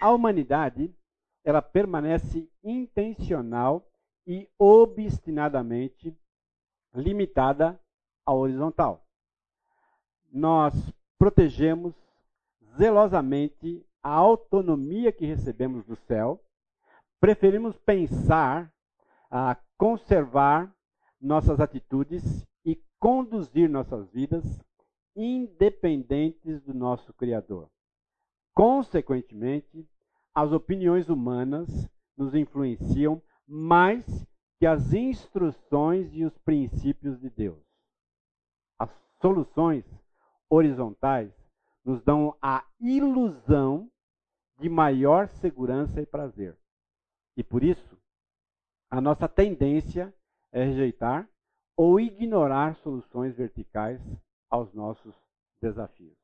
[SPEAKER 1] A humanidade, ela permanece intencional e obstinadamente limitada à horizontal. Nós protegemos zelosamente a autonomia que recebemos do céu, preferimos pensar, a conservar nossas atitudes e conduzir nossas vidas independentes do nosso Criador. Consequentemente, as opiniões humanas nos influenciam mais que as instruções e os princípios de Deus. As soluções horizontais nos dão a ilusão de maior segurança e prazer. E por isso, a nossa tendência é rejeitar ou ignorar soluções verticais aos nossos desafios.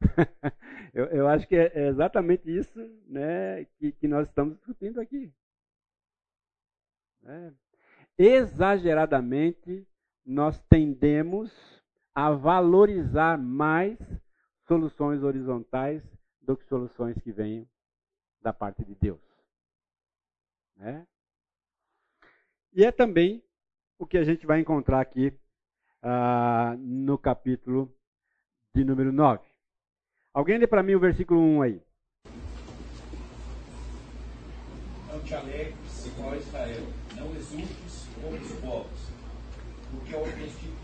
[SPEAKER 1] eu, eu, acho que é exatamente isso né, que, que nós estamos discutindo aqui. É. Exageradamente, nós tendemos a valorizar mais soluções horizontais do que soluções que venham da parte de Deus. Né? E é também o que a gente vai encontrar aqui uh, no capítulo de número 9. Alguém lê para mim o versículo 1 aí.
[SPEAKER 11] Não te alegres, ó Israel, não exultes como os povos, porque ao constituir,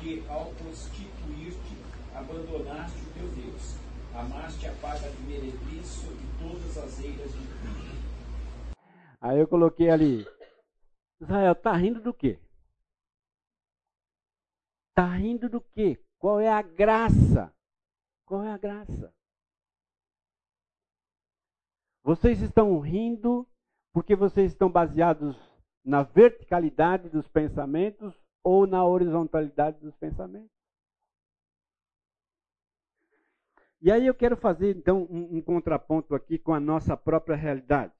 [SPEAKER 11] porque ao constituir-te, abandonaste o teu Deus, amaste a paga de meretriço e todas as eiras de vinho.
[SPEAKER 1] Aí eu coloquei ali, Israel, tá rindo do quê? Tá rindo do quê? Qual é a graça? Qual é a graça? Vocês estão rindo porque vocês estão baseados na verticalidade dos pensamentos ou na horizontalidade dos pensamentos. E aí eu quero fazer então um, um contraponto aqui com a nossa própria realidade.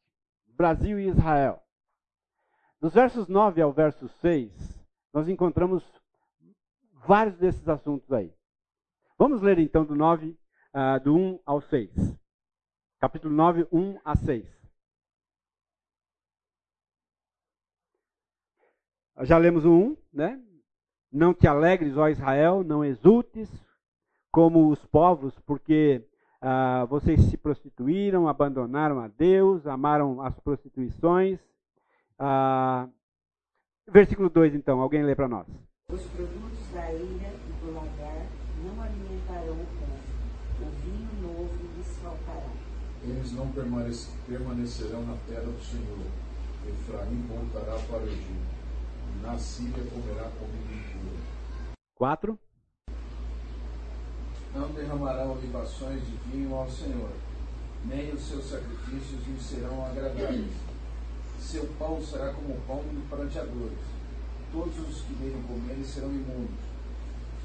[SPEAKER 1] Brasil e Israel. Dos versos 9 ao verso 6, nós encontramos vários desses assuntos aí. Vamos ler então do 9, uh, do 1 ao 6. Capítulo 9, 1 a 6. Já lemos o 1, né? Não te alegres, ó Israel, não exultes como os povos, porque uh, vocês se prostituíram, abandonaram a Deus, amaram as prostituições. Uh, versículo 2, então, alguém lê para nós.
[SPEAKER 8] Os produtos da ilha e do lagar não alimentarão o povo, o vinho novo lhes faltará.
[SPEAKER 5] Eles não permanecerão na terra do Senhor. Efraim voltará para o Egito na Síria comerá comida impura.
[SPEAKER 1] 4.
[SPEAKER 5] Não derramarão libações de vinho ao Senhor, nem os seus sacrifícios lhe serão agradáveis. Seu pão será como o pão de pranteadores. Todos os que nele comerem serão imundos,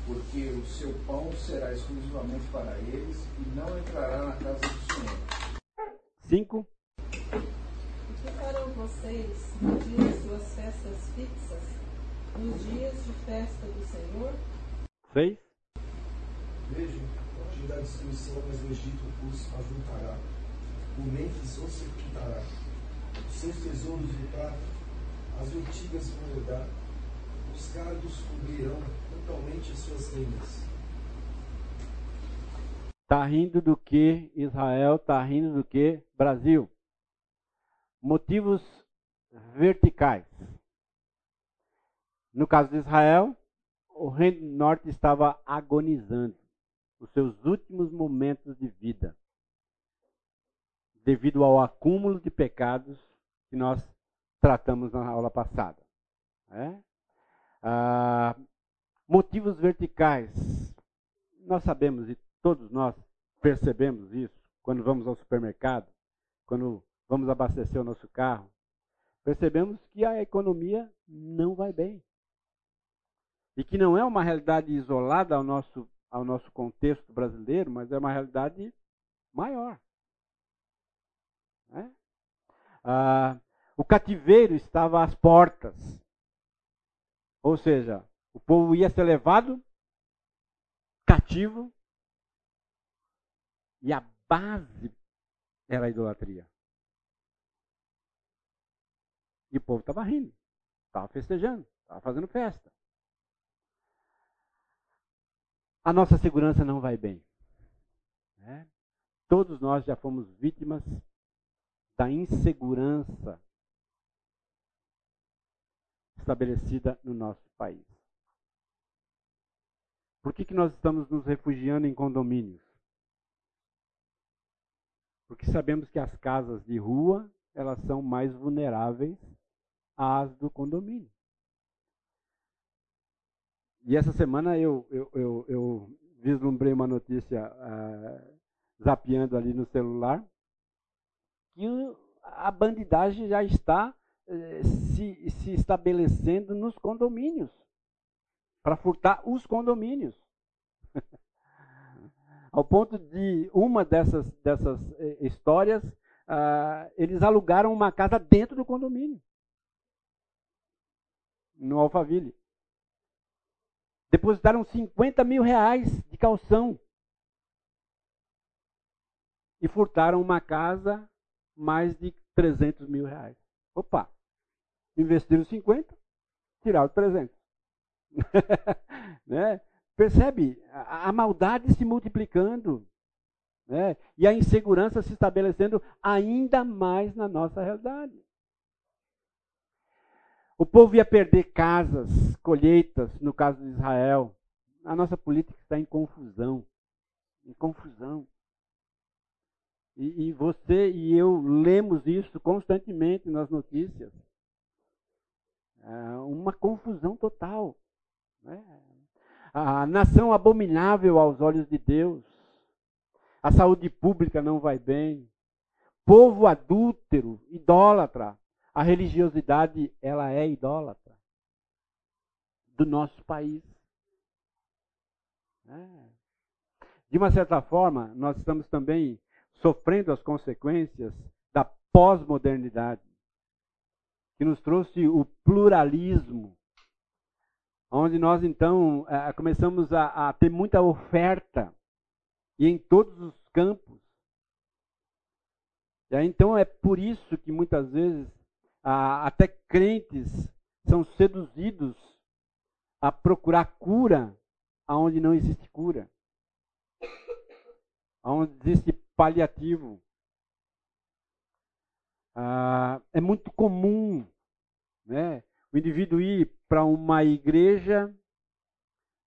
[SPEAKER 5] porque o seu pão será exclusivamente para eles e não entrará na casa do Senhor.
[SPEAKER 1] 5
[SPEAKER 4] que farão vocês no dia de suas festas fixas, nos dias de festa do Senhor?
[SPEAKER 1] Seis.
[SPEAKER 7] Vejam, a partir da destruição, mas o Egito os ajuntará, o Mênfis os sepultará, os seus tesouros de prata, as urtigas vão herdar, os cardos cobrirão totalmente as suas rendas.
[SPEAKER 1] Está rindo do que Israel? Está rindo do que Brasil? Motivos verticais. No caso de Israel, o reino norte estava agonizando os seus últimos momentos de vida, devido ao acúmulo de pecados que nós tratamos na aula passada. É? Ah, motivos verticais. Nós sabemos e todos nós percebemos isso quando vamos ao supermercado, quando vamos abastecer o nosso carro, percebemos que a economia não vai bem. E que não é uma realidade isolada ao nosso, ao nosso contexto brasileiro, mas é uma realidade maior. Né? Ah, o cativeiro estava às portas. Ou seja, o povo ia ser levado cativo e a base era a idolatria. E o povo estava rindo, estava festejando, estava fazendo festa. A nossa segurança não vai bem. Né? Todos nós já fomos vítimas da insegurança estabelecida no nosso país. Por que, que nós estamos nos refugiando em condomínios? Porque sabemos que as casas de rua elas são mais vulneráveis às do condomínio. E essa semana eu, eu, eu, eu vislumbrei uma notícia uh, zapeando ali no celular que a bandidagem já está uh, se, se estabelecendo nos condomínios para furtar os condomínios. Ao ponto de uma dessas, dessas eh, histórias, uh, eles alugaram uma casa dentro do condomínio, no Alphaville. Depositaram 50 mil reais de calção. E furtaram uma casa mais de 300 mil reais. Opa! Investiram 50, tiraram 300. né? Percebe? A, maldade se multiplicando. Né? E a insegurança se estabelecendo ainda mais na nossa realidade. O povo ia perder casas, colheitas, no caso de Israel. A nossa política está em confusão. Em confusão. E, e você e eu lemos isso constantemente nas notícias. É uma confusão total. Né? A nação abominável aos olhos de Deus. A saúde pública não vai bem. Povo adúltero, idólatra. A religiosidade, ela é idólatra do nosso país. É. De uma certa forma, nós estamos também sofrendo as consequências da pós-modernidade, que nos trouxe o pluralismo, onde nós então é, começamos a, a ter muita oferta e em todos os campos. E aí, então é por isso que muitas vezes até crentes são seduzidos a procurar cura aonde não existe cura, aonde existe paliativo. Ah, é muito comum né, o indivíduo ir para uma igreja,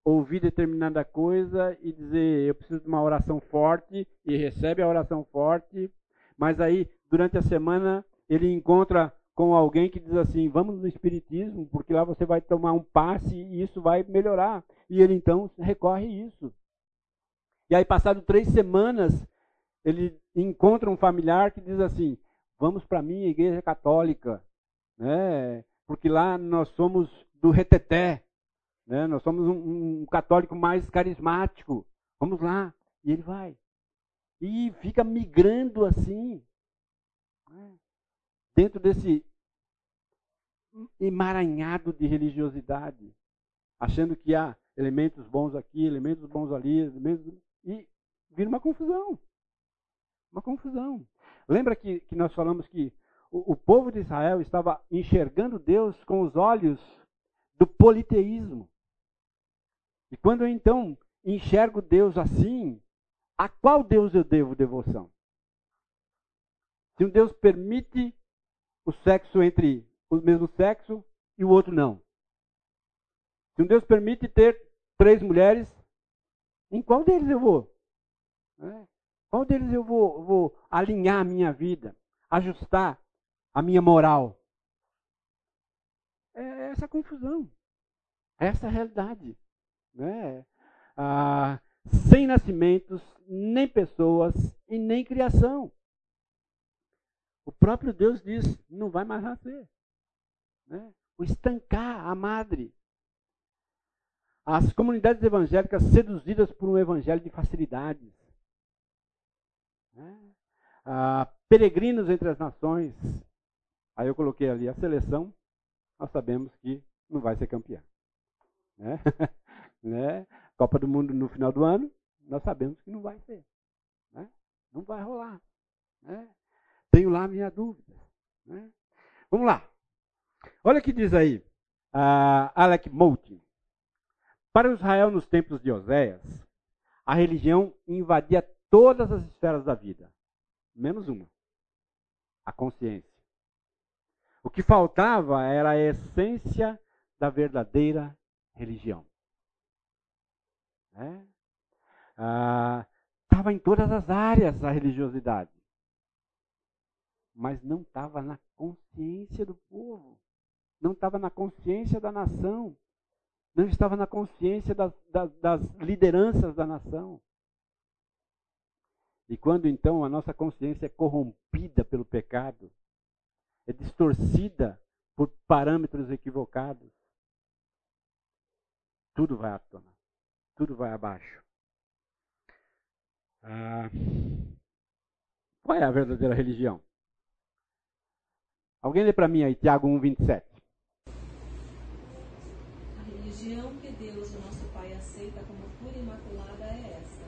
[SPEAKER 1] ouvir determinada coisa e dizer: Eu preciso de uma oração forte, e recebe a oração forte, mas aí, durante a semana, ele encontra com alguém que diz assim: vamos no Espiritismo, porque lá você vai tomar um passe e isso vai melhorar. E ele então recorre a isso. E aí, passado três semanas, ele encontra um familiar que diz assim: vamos para a minha igreja católica, né? porque lá nós somos do reteté, né? nós somos um, um católico mais carismático, vamos lá. E ele vai. E fica migrando assim. Né? dentro desse emaranhado de religiosidade, achando que há elementos bons aqui, elementos bons ali, elementos... e vira uma confusão. Uma confusão. Lembra que, que nós falamos que o, o povo de Israel estava enxergando Deus com os olhos do politeísmo. E quando eu então enxergo Deus assim, a qual Deus eu devo devoção? Se um Deus permite o sexo entre o mesmo sexo e o outro não. Se um Deus permite ter três mulheres, em qual deles eu vou? É. Qual deles eu vou, vou alinhar a minha vida, ajustar a minha moral? É essa confusão, é essa realidade. Né? Ah, sem nascimentos, nem pessoas e nem criação. O próprio Deus diz: não vai mais nascer. Né? O estancar a madre. As comunidades evangélicas seduzidas por um evangelho de facilidades. Né? Ah, peregrinos entre as nações. Aí eu coloquei ali a seleção. Nós sabemos que não vai ser campeão. Né? né? Copa do Mundo no final do ano, nós sabemos que não vai ser. Né? Não vai rolar. Né? Tenho lá minha dúvida. Né? Vamos lá. Olha o que diz aí Alec Moulton. Para Israel nos tempos de Oséias, a religião invadia todas as esferas da vida, menos uma: a consciência. O que faltava era a essência da verdadeira religião. Estava é? ah, em todas as áreas a religiosidade mas não estava na consciência do povo. Não estava na consciência da nação, não estava na consciência das, das, lideranças da nação. E quando então a nossa consciência é corrompida pelo pecado, é distorcida por parâmetros equivocados, tudo vai à tona, tudo vai abaixo. Ah, qual é a verdadeira religião? Alguém lê para mim aí, Tiago 1, 27.
[SPEAKER 4] A religião que Deus, nosso Pai, aceita como pura e imaculada é esta: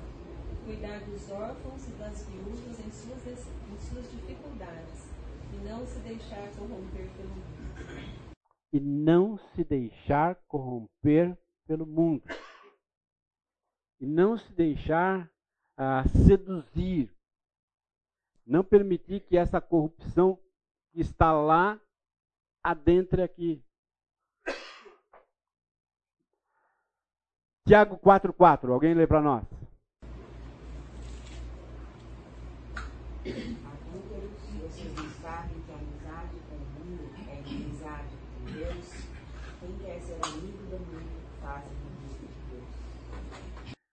[SPEAKER 4] cuidar dos órfãos e das viúvas em suas, em suas dificuldades e não se deixar corromper pelo mundo.
[SPEAKER 1] E não se deixar corromper pelo mundo. E não se deixar uh, seduzir. Não permitir que essa corrupção que está lá adentre aqui. Tiago 4,4. Alguém lê para nós?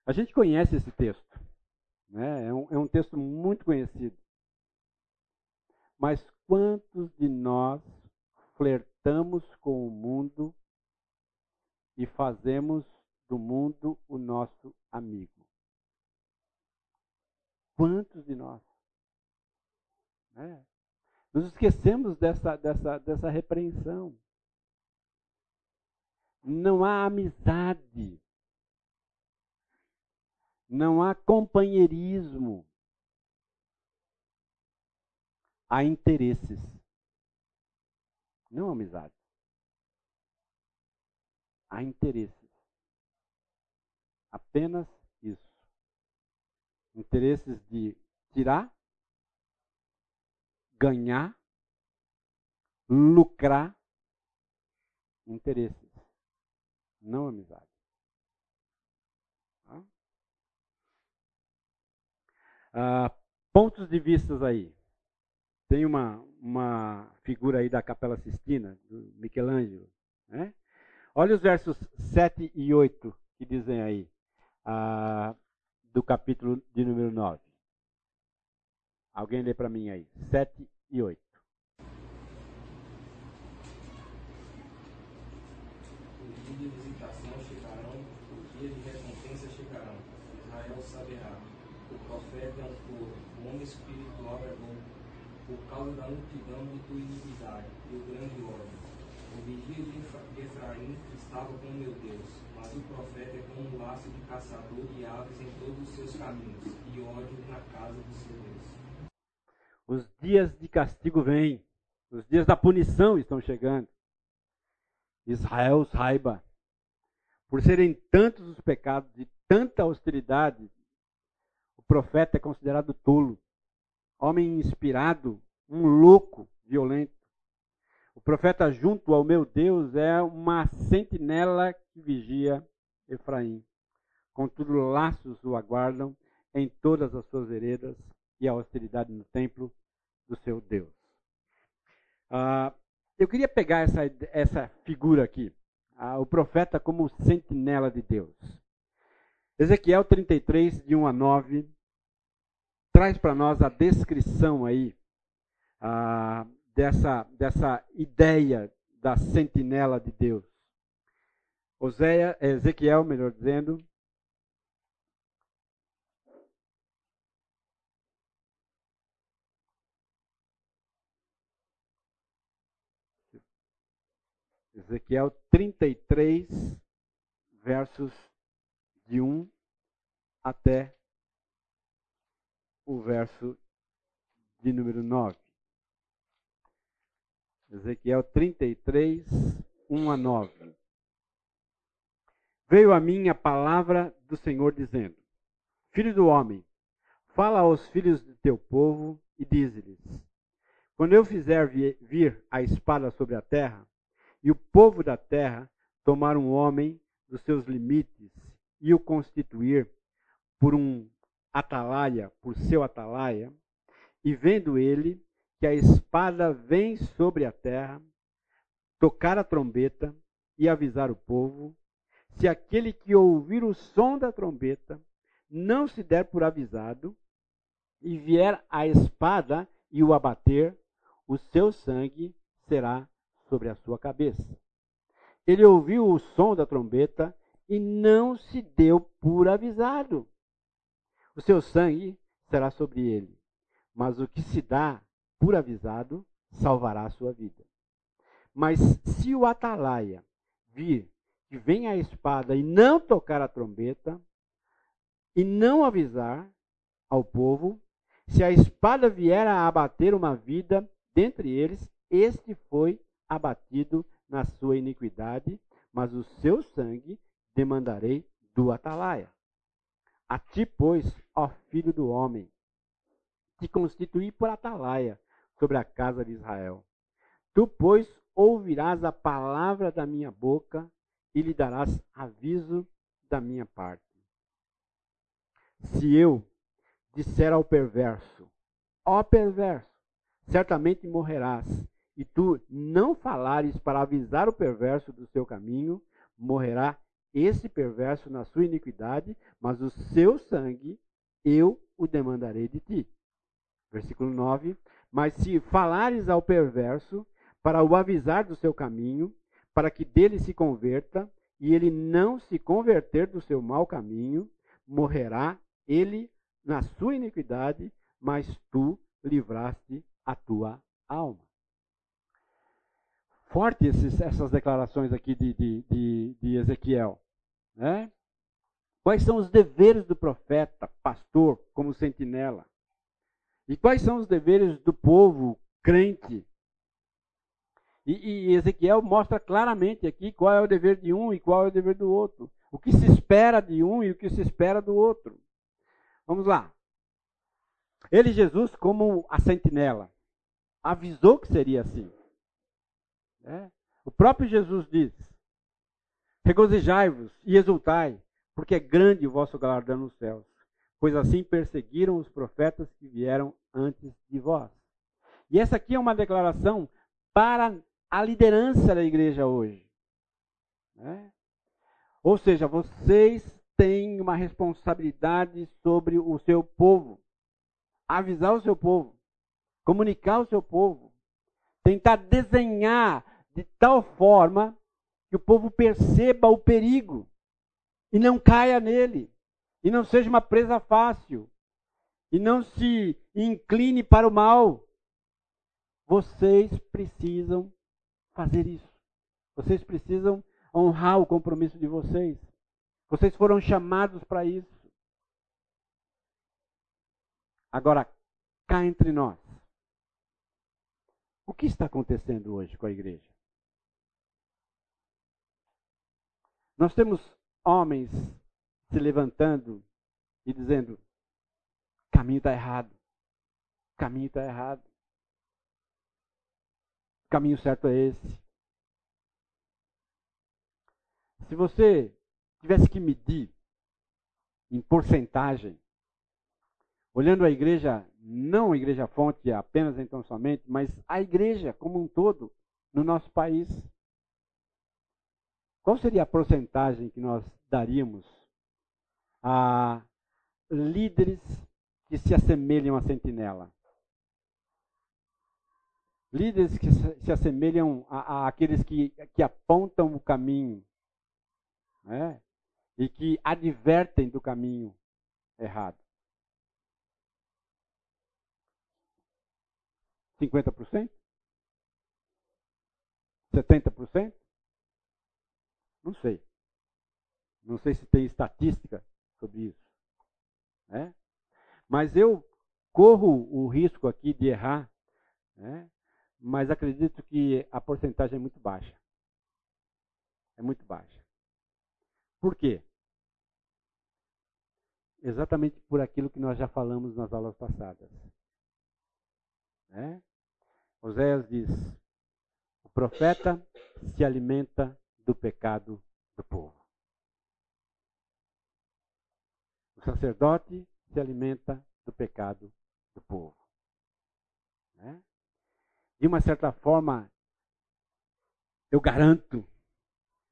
[SPEAKER 8] A
[SPEAKER 1] gente conhece esse texto. Né? É, um, é um texto muito conhecido. Mas quantos de nós flertamos com o mundo e fazemos do mundo o nosso amigo? Quantos de nós? É. Nos esquecemos dessa, dessa, dessa repreensão. Não há amizade. Não há companheirismo há interesses, não amizade. Há interesses. Apenas isso. Interesses de tirar, ganhar, lucrar. Interesses, não amizade. Ah, pontos de vistas aí. Tem uma, uma figura aí da Capela Sistina, do Michelangelo. Né? Olha os versos 7 e 8 que dizem aí, ah, do capítulo de número 9. Alguém lê para mim aí. 7 e 8.
[SPEAKER 10] Os dias de visitação chegarão, os dias de recompensa chegarão. Israel saberá. O profeta é um touro, o homem espiritual é louco por causa da multidão de tua iniquidade e o grande ódio. O vigia de Efraim estava com meu Deus, mas o profeta é como um laço de caçador de aves em todos os seus caminhos, e ódio na casa do seu Deus.
[SPEAKER 1] Os dias de castigo vêm, os dias da punição estão chegando. Israel saiba, por serem tantos os pecados e tanta austeridade, o profeta é considerado tolo homem inspirado, um louco violento. O profeta junto ao meu Deus é uma sentinela que vigia Efraim. Contudo, laços o aguardam em todas as suas veredas e a austeridade no templo do seu Deus. Ah, eu queria pegar essa, essa figura aqui, ah, o profeta como sentinela de Deus. Ezequiel 33, de 1 a 9, traz para nós a descrição aí ah, dessa, dessa ideia da sentinela de Deus. Oséia, Ezequiel, melhor dizendo, Ezequiel 33, versos de 1 até o verso de número 9. Ezequiel 33, 1 a 9. Veio a mim a palavra do Senhor dizendo: Filho do homem, fala aos filhos do teu povo e dize-lhes: Quando eu fizer vir a espada sobre a terra, e o povo da terra tomar um homem dos seus limites e o constituir por um atalaia por seu atalaia, e vendo ele que a espada vem sobre a terra, tocar a trombeta e avisar o povo, se aquele que ouvir o som da trombeta não se der por avisado, e vier a espada e o abater, o seu sangue será sobre a sua cabeça. Ele ouviu o som da trombeta e não se deu por avisado. O seu sangue será sobre ele, mas o que se dá por avisado salvará a sua vida. Mas se o atalaia vir que vem a espada e não tocar a trombeta, e não avisar ao povo, se a espada vier a abater uma vida dentre eles, este foi abatido na sua iniquidade, mas o seu sangue demandarei do atalaia. A ti, pois, ó filho do homem, te constituí por atalaia sobre a casa de Israel. Tu, pois, ouvirás a palavra da minha boca e lhe darás aviso da minha parte. Se eu disser ao perverso, ó perverso, certamente morrerás, e tu não falares para avisar o perverso do seu caminho, morrerá esse perverso na sua iniquidade, mas o seu sangue eu o demandarei de ti. Versículo 9. Mas se falares ao perverso para o avisar do seu caminho, para que dele se converta, e ele não se converter do seu mau caminho, morrerá ele na sua iniquidade, mas tu livraste a tua alma. Forte esses, essas declarações aqui de, de, de, de Ezequiel. Né? Quais são os deveres do profeta, pastor, como sentinela? E quais são os deveres do povo crente? E, e, Ezequiel mostra claramente aqui qual é o dever de um e qual é o dever do outro. O que se espera de um e o que se espera do outro. Vamos lá. Ele, Jesus, como a sentinela, avisou que seria assim. É. O próprio Jesus diz: Regozijai-vos e exultai, porque é grande o vosso galardão nos céus, pois assim perseguiram os profetas que vieram antes de vós. E essa aqui é uma declaração para a liderança da igreja hoje. Né? Ou seja, vocês tem uma responsabilidade sobre o seu povo. Avisar o seu povo, comunicar o seu povo, tentar desenhar de tal forma que o povo perceba o perigo e não caia nele, e não seja uma presa fácil, e não se incline para o mal. Vocês precisam fazer isso. Vocês precisam honrar o compromisso de vocês. Vocês foram chamados para isso. Agora, cá entre nós. O que está acontecendo hoje com a igreja? Nós temos homens se levantando e dizendo: o caminho está errado. O caminho está errado. O caminho certo é esse. Se você tivesse que medir em porcentagem, olhando a igreja, não a igreja fonte apenas então somente, mas a igreja como um todo no nosso país, qual seria a porcentagem que nós daríamos a líderes que se assemelham a sentinela? Líderes que se assemelham a aqueles que, que apontam o caminho, né? e que advertem do caminho errado. 50%? 70%? Não sei. Não sei se tem estatística sobre isso. Né? Mas eu corro o risco aqui de errar, né? mas acredito que a porcentagem é muito baixa. É muito baixa. Por quê? Exatamente por aquilo que nós já falamos nas aulas passadas. Né? Oséias diz: o profeta se alimenta do pecado do povo. O sacerdote se alimenta do pecado do povo. Né? De uma certa forma, eu garanto,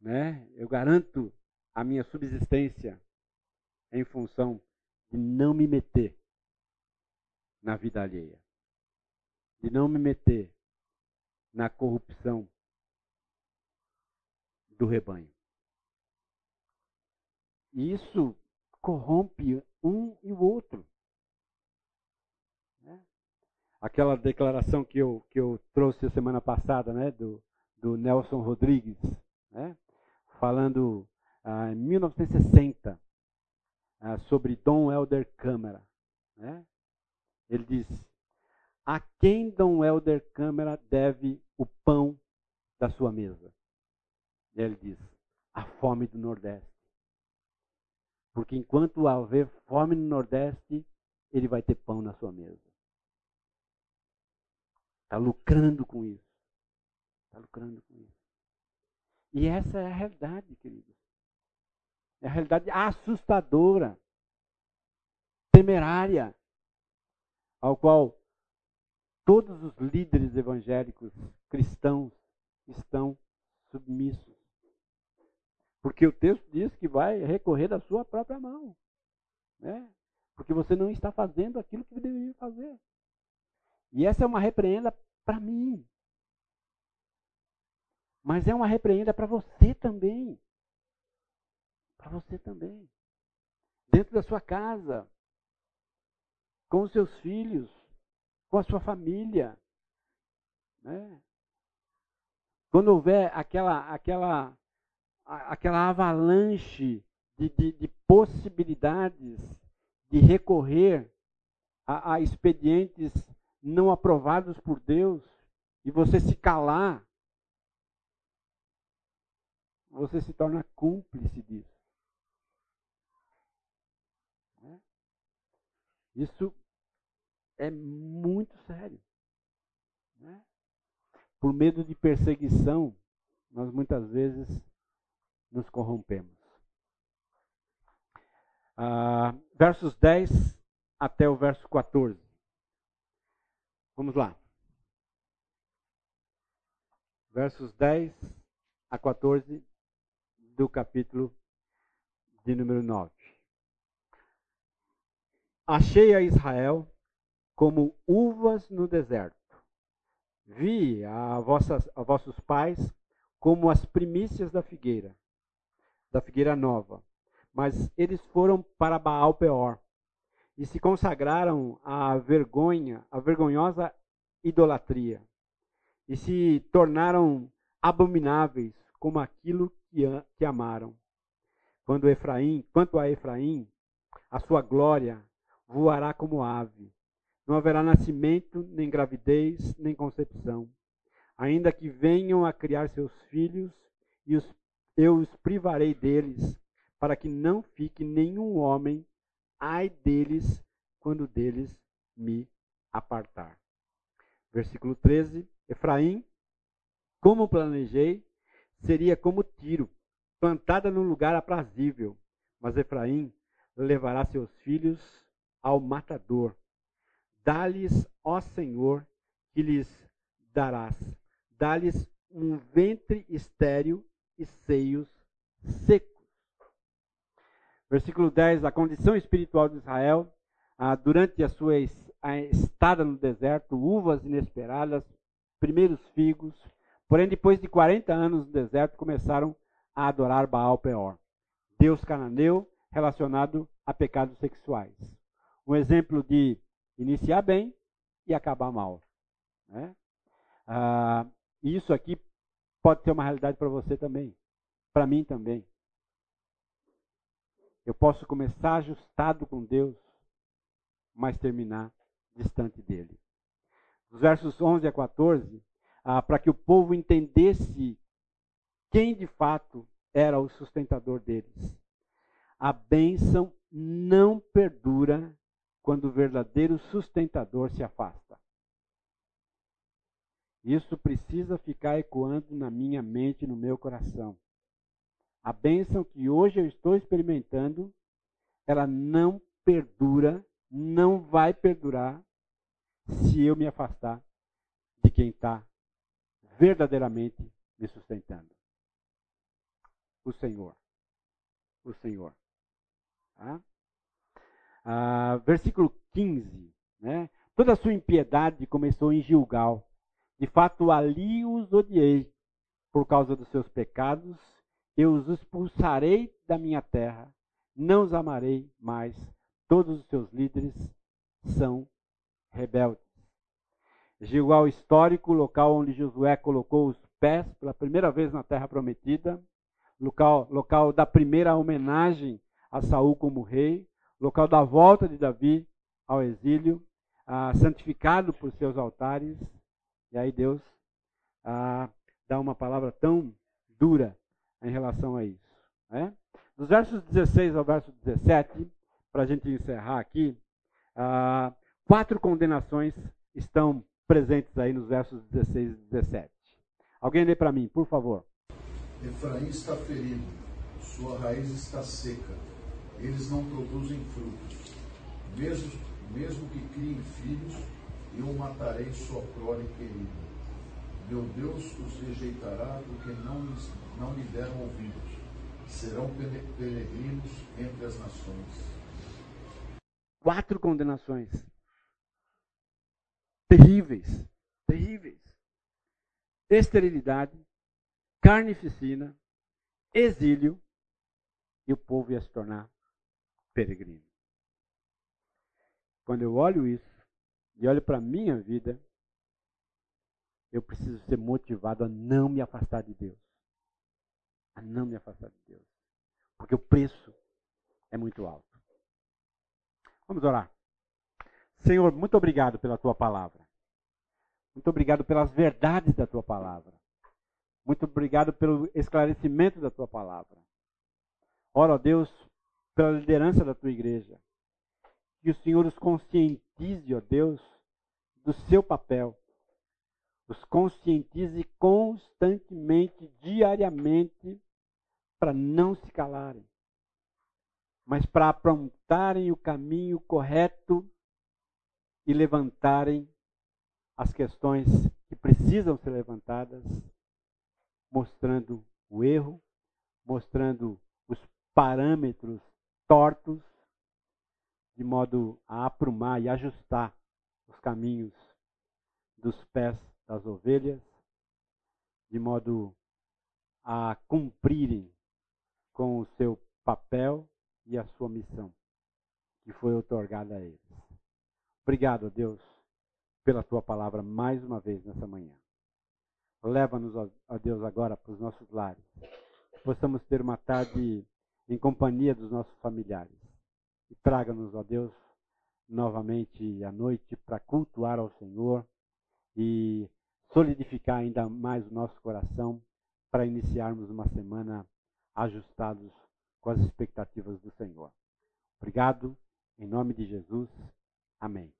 [SPEAKER 1] né? Eu garanto a minha subsistência em função de não me meter na vida alheia, de não me meter na corrupção do rebanho. E isso corrompe um e o outro. Né? Aquela declaração que eu, que eu trouxe a semana passada, né, do, do Nelson Rodrigues, né, falando ah, em 1960 ah, sobre Dom Helder Câmara. Né? Ele diz: A quem Dom Helder Câmara deve o pão da sua mesa? E ele diz: A fome do Nordeste. Porque enquanto haver fome no Nordeste, ele vai ter pão na sua mesa. Está lucrando com isso. Está lucrando com isso. E essa é a realidade, queridos. É a realidade assustadora, temerária, ao qual todos os líderes evangélicos cristãos estão submissos. Porque o texto diz que vai recorrer da sua própria mão. Né? Porque você não está fazendo aquilo que deveria fazer. E essa é uma repreenda para mim. Mas é uma repreenda para você também. Para você também. Dentro da sua casa. Com os seus filhos. Com a sua família. Né? Quando houver aquela, aquela aquela avalanche de, de, de possibilidades de recorrer a, a expedientes não aprovados por Deus e você se calar, você se torna cúmplice disso. Né? Isso é muito sério. Né? Por medo de perseguição, nós muitas vezes nos corrompemos. Ah, versos 10 até o verso 14. Vamos lá. Versos 10 a 14 do capítulo de número 9. Achei a Israel como uvas no deserto. Vi a, vossas, a vossos pais como as primícias da figueira da figueira nova. Mas eles foram para Baal Peor e se consagraram à vergonha, à vergonhosa idolatria, e se tornaram abomináveis como aquilo que, que amaram. Quando Efraim, quanto a Efraim, a sua glória voará como ave. Não haverá nascimento, nem gravidez, nem concepção. Ainda que venham a criar seus filhos, e os eu os privarei deles, para que não fique nenhum homem, ai deles, quando deles me apartar. Versículo 13: Efraim, como planejei, seria como tiro, plantada num lugar aprazível, mas Efraim levará seus filhos ao matador. Dá-lhes, ó Senhor, que lhes darás. Dá-lhes um ventre estéril e seios secos. Versículo 10: A condição espiritual de Israel, ah, durante a sua a estada no deserto, uvas inesperadas, primeiros figos. Porém, depois de 40 anos no deserto, começaram a adorar Baal Peor, Deus cananeu relacionado a pecados sexuais. Um exemplo de iniciar bem e acabar mal. Né? Ah, isso aqui pode ser uma realidade para você também, para mim também. Eu posso começar ajustado com Deus, mas terminar distante dele. Os versos 11 a 14, ah, para que o povo entendesse quem de fato era o sustentador deles. A bênção não perdura quando o verdadeiro sustentador se afasta. Isso precisa ficar ecoando na minha mente no meu coração. A bênção que hoje eu estou experimentando, ela não perdura, não vai perdurar se eu me afastar de quem está verdadeiramente me sustentando? O Senhor. O Senhor. Tá? Ah, versículo 15. Né? Toda a sua impiedade começou em Gilgal. De fato, ali os odiei. Por causa dos seus pecados, eu os expulsarei da minha terra. Não os amarei mais. Todos os seus líderes são rebeldes. Gilgal histórico, local onde Josué colocou os pés pela primeira vez na terra prometida, local, local da primeira homenagem a Saul como rei, local da volta de Davi ao exílio, ah, santificado por seus altares. E aí Deus ah, dá uma palavra tão dura em relação a isso. Né? Dos versos 16 ao verso 17, para a gente encerrar aqui, ah, quatro condenações estão presentes aí nos versos 16 e 17. Alguém lê para mim, por favor.
[SPEAKER 5] Efraim está ferido, sua raiz está seca, eles não produzem frutos. Mesmo, mesmo que criem filhos, eu matarei sua prole querida. Meu Deus os rejeitará porque não, não lhe deram ouvidos. Serão peregrinos entre as nações.
[SPEAKER 1] Quatro condenações. Terríveis. Terríveis. Esterilidade, carnificina, exílio, e o povo ia se tornar peregrino. Quando eu olho isso e olho para a minha vida, eu preciso ser motivado a não me afastar de Deus. A não me afastar de Deus. Porque o preço é muito alto. Vamos orar. Senhor, muito obrigado pela tua palavra. Muito obrigado pelas verdades da tua palavra. Muito obrigado pelo esclarecimento da tua palavra. Ora, Deus, pela liderança da tua igreja. Que o Senhor os conscientize, ó Deus, do seu papel. Os conscientize constantemente, diariamente, para não se calarem, mas para aprontarem o caminho correto e levantarem as questões que precisam ser levantadas, mostrando o erro, mostrando os parâmetros tortos, de modo a aprumar e ajustar os caminhos dos pés das ovelhas, de modo a cumprirem com o seu papel e a sua missão que foi otorgada a eles. Obrigado, Deus, pela tua palavra mais uma vez nessa manhã. Leva-nos, ó Deus, agora para os nossos lares. Possamos ter uma tarde em companhia dos nossos familiares. E traga-nos, ó Deus, novamente à noite para cultuar ao Senhor e solidificar ainda mais o nosso coração para iniciarmos uma semana ajustados com as expectativas do Senhor. Obrigado, em nome de Jesus. Amém.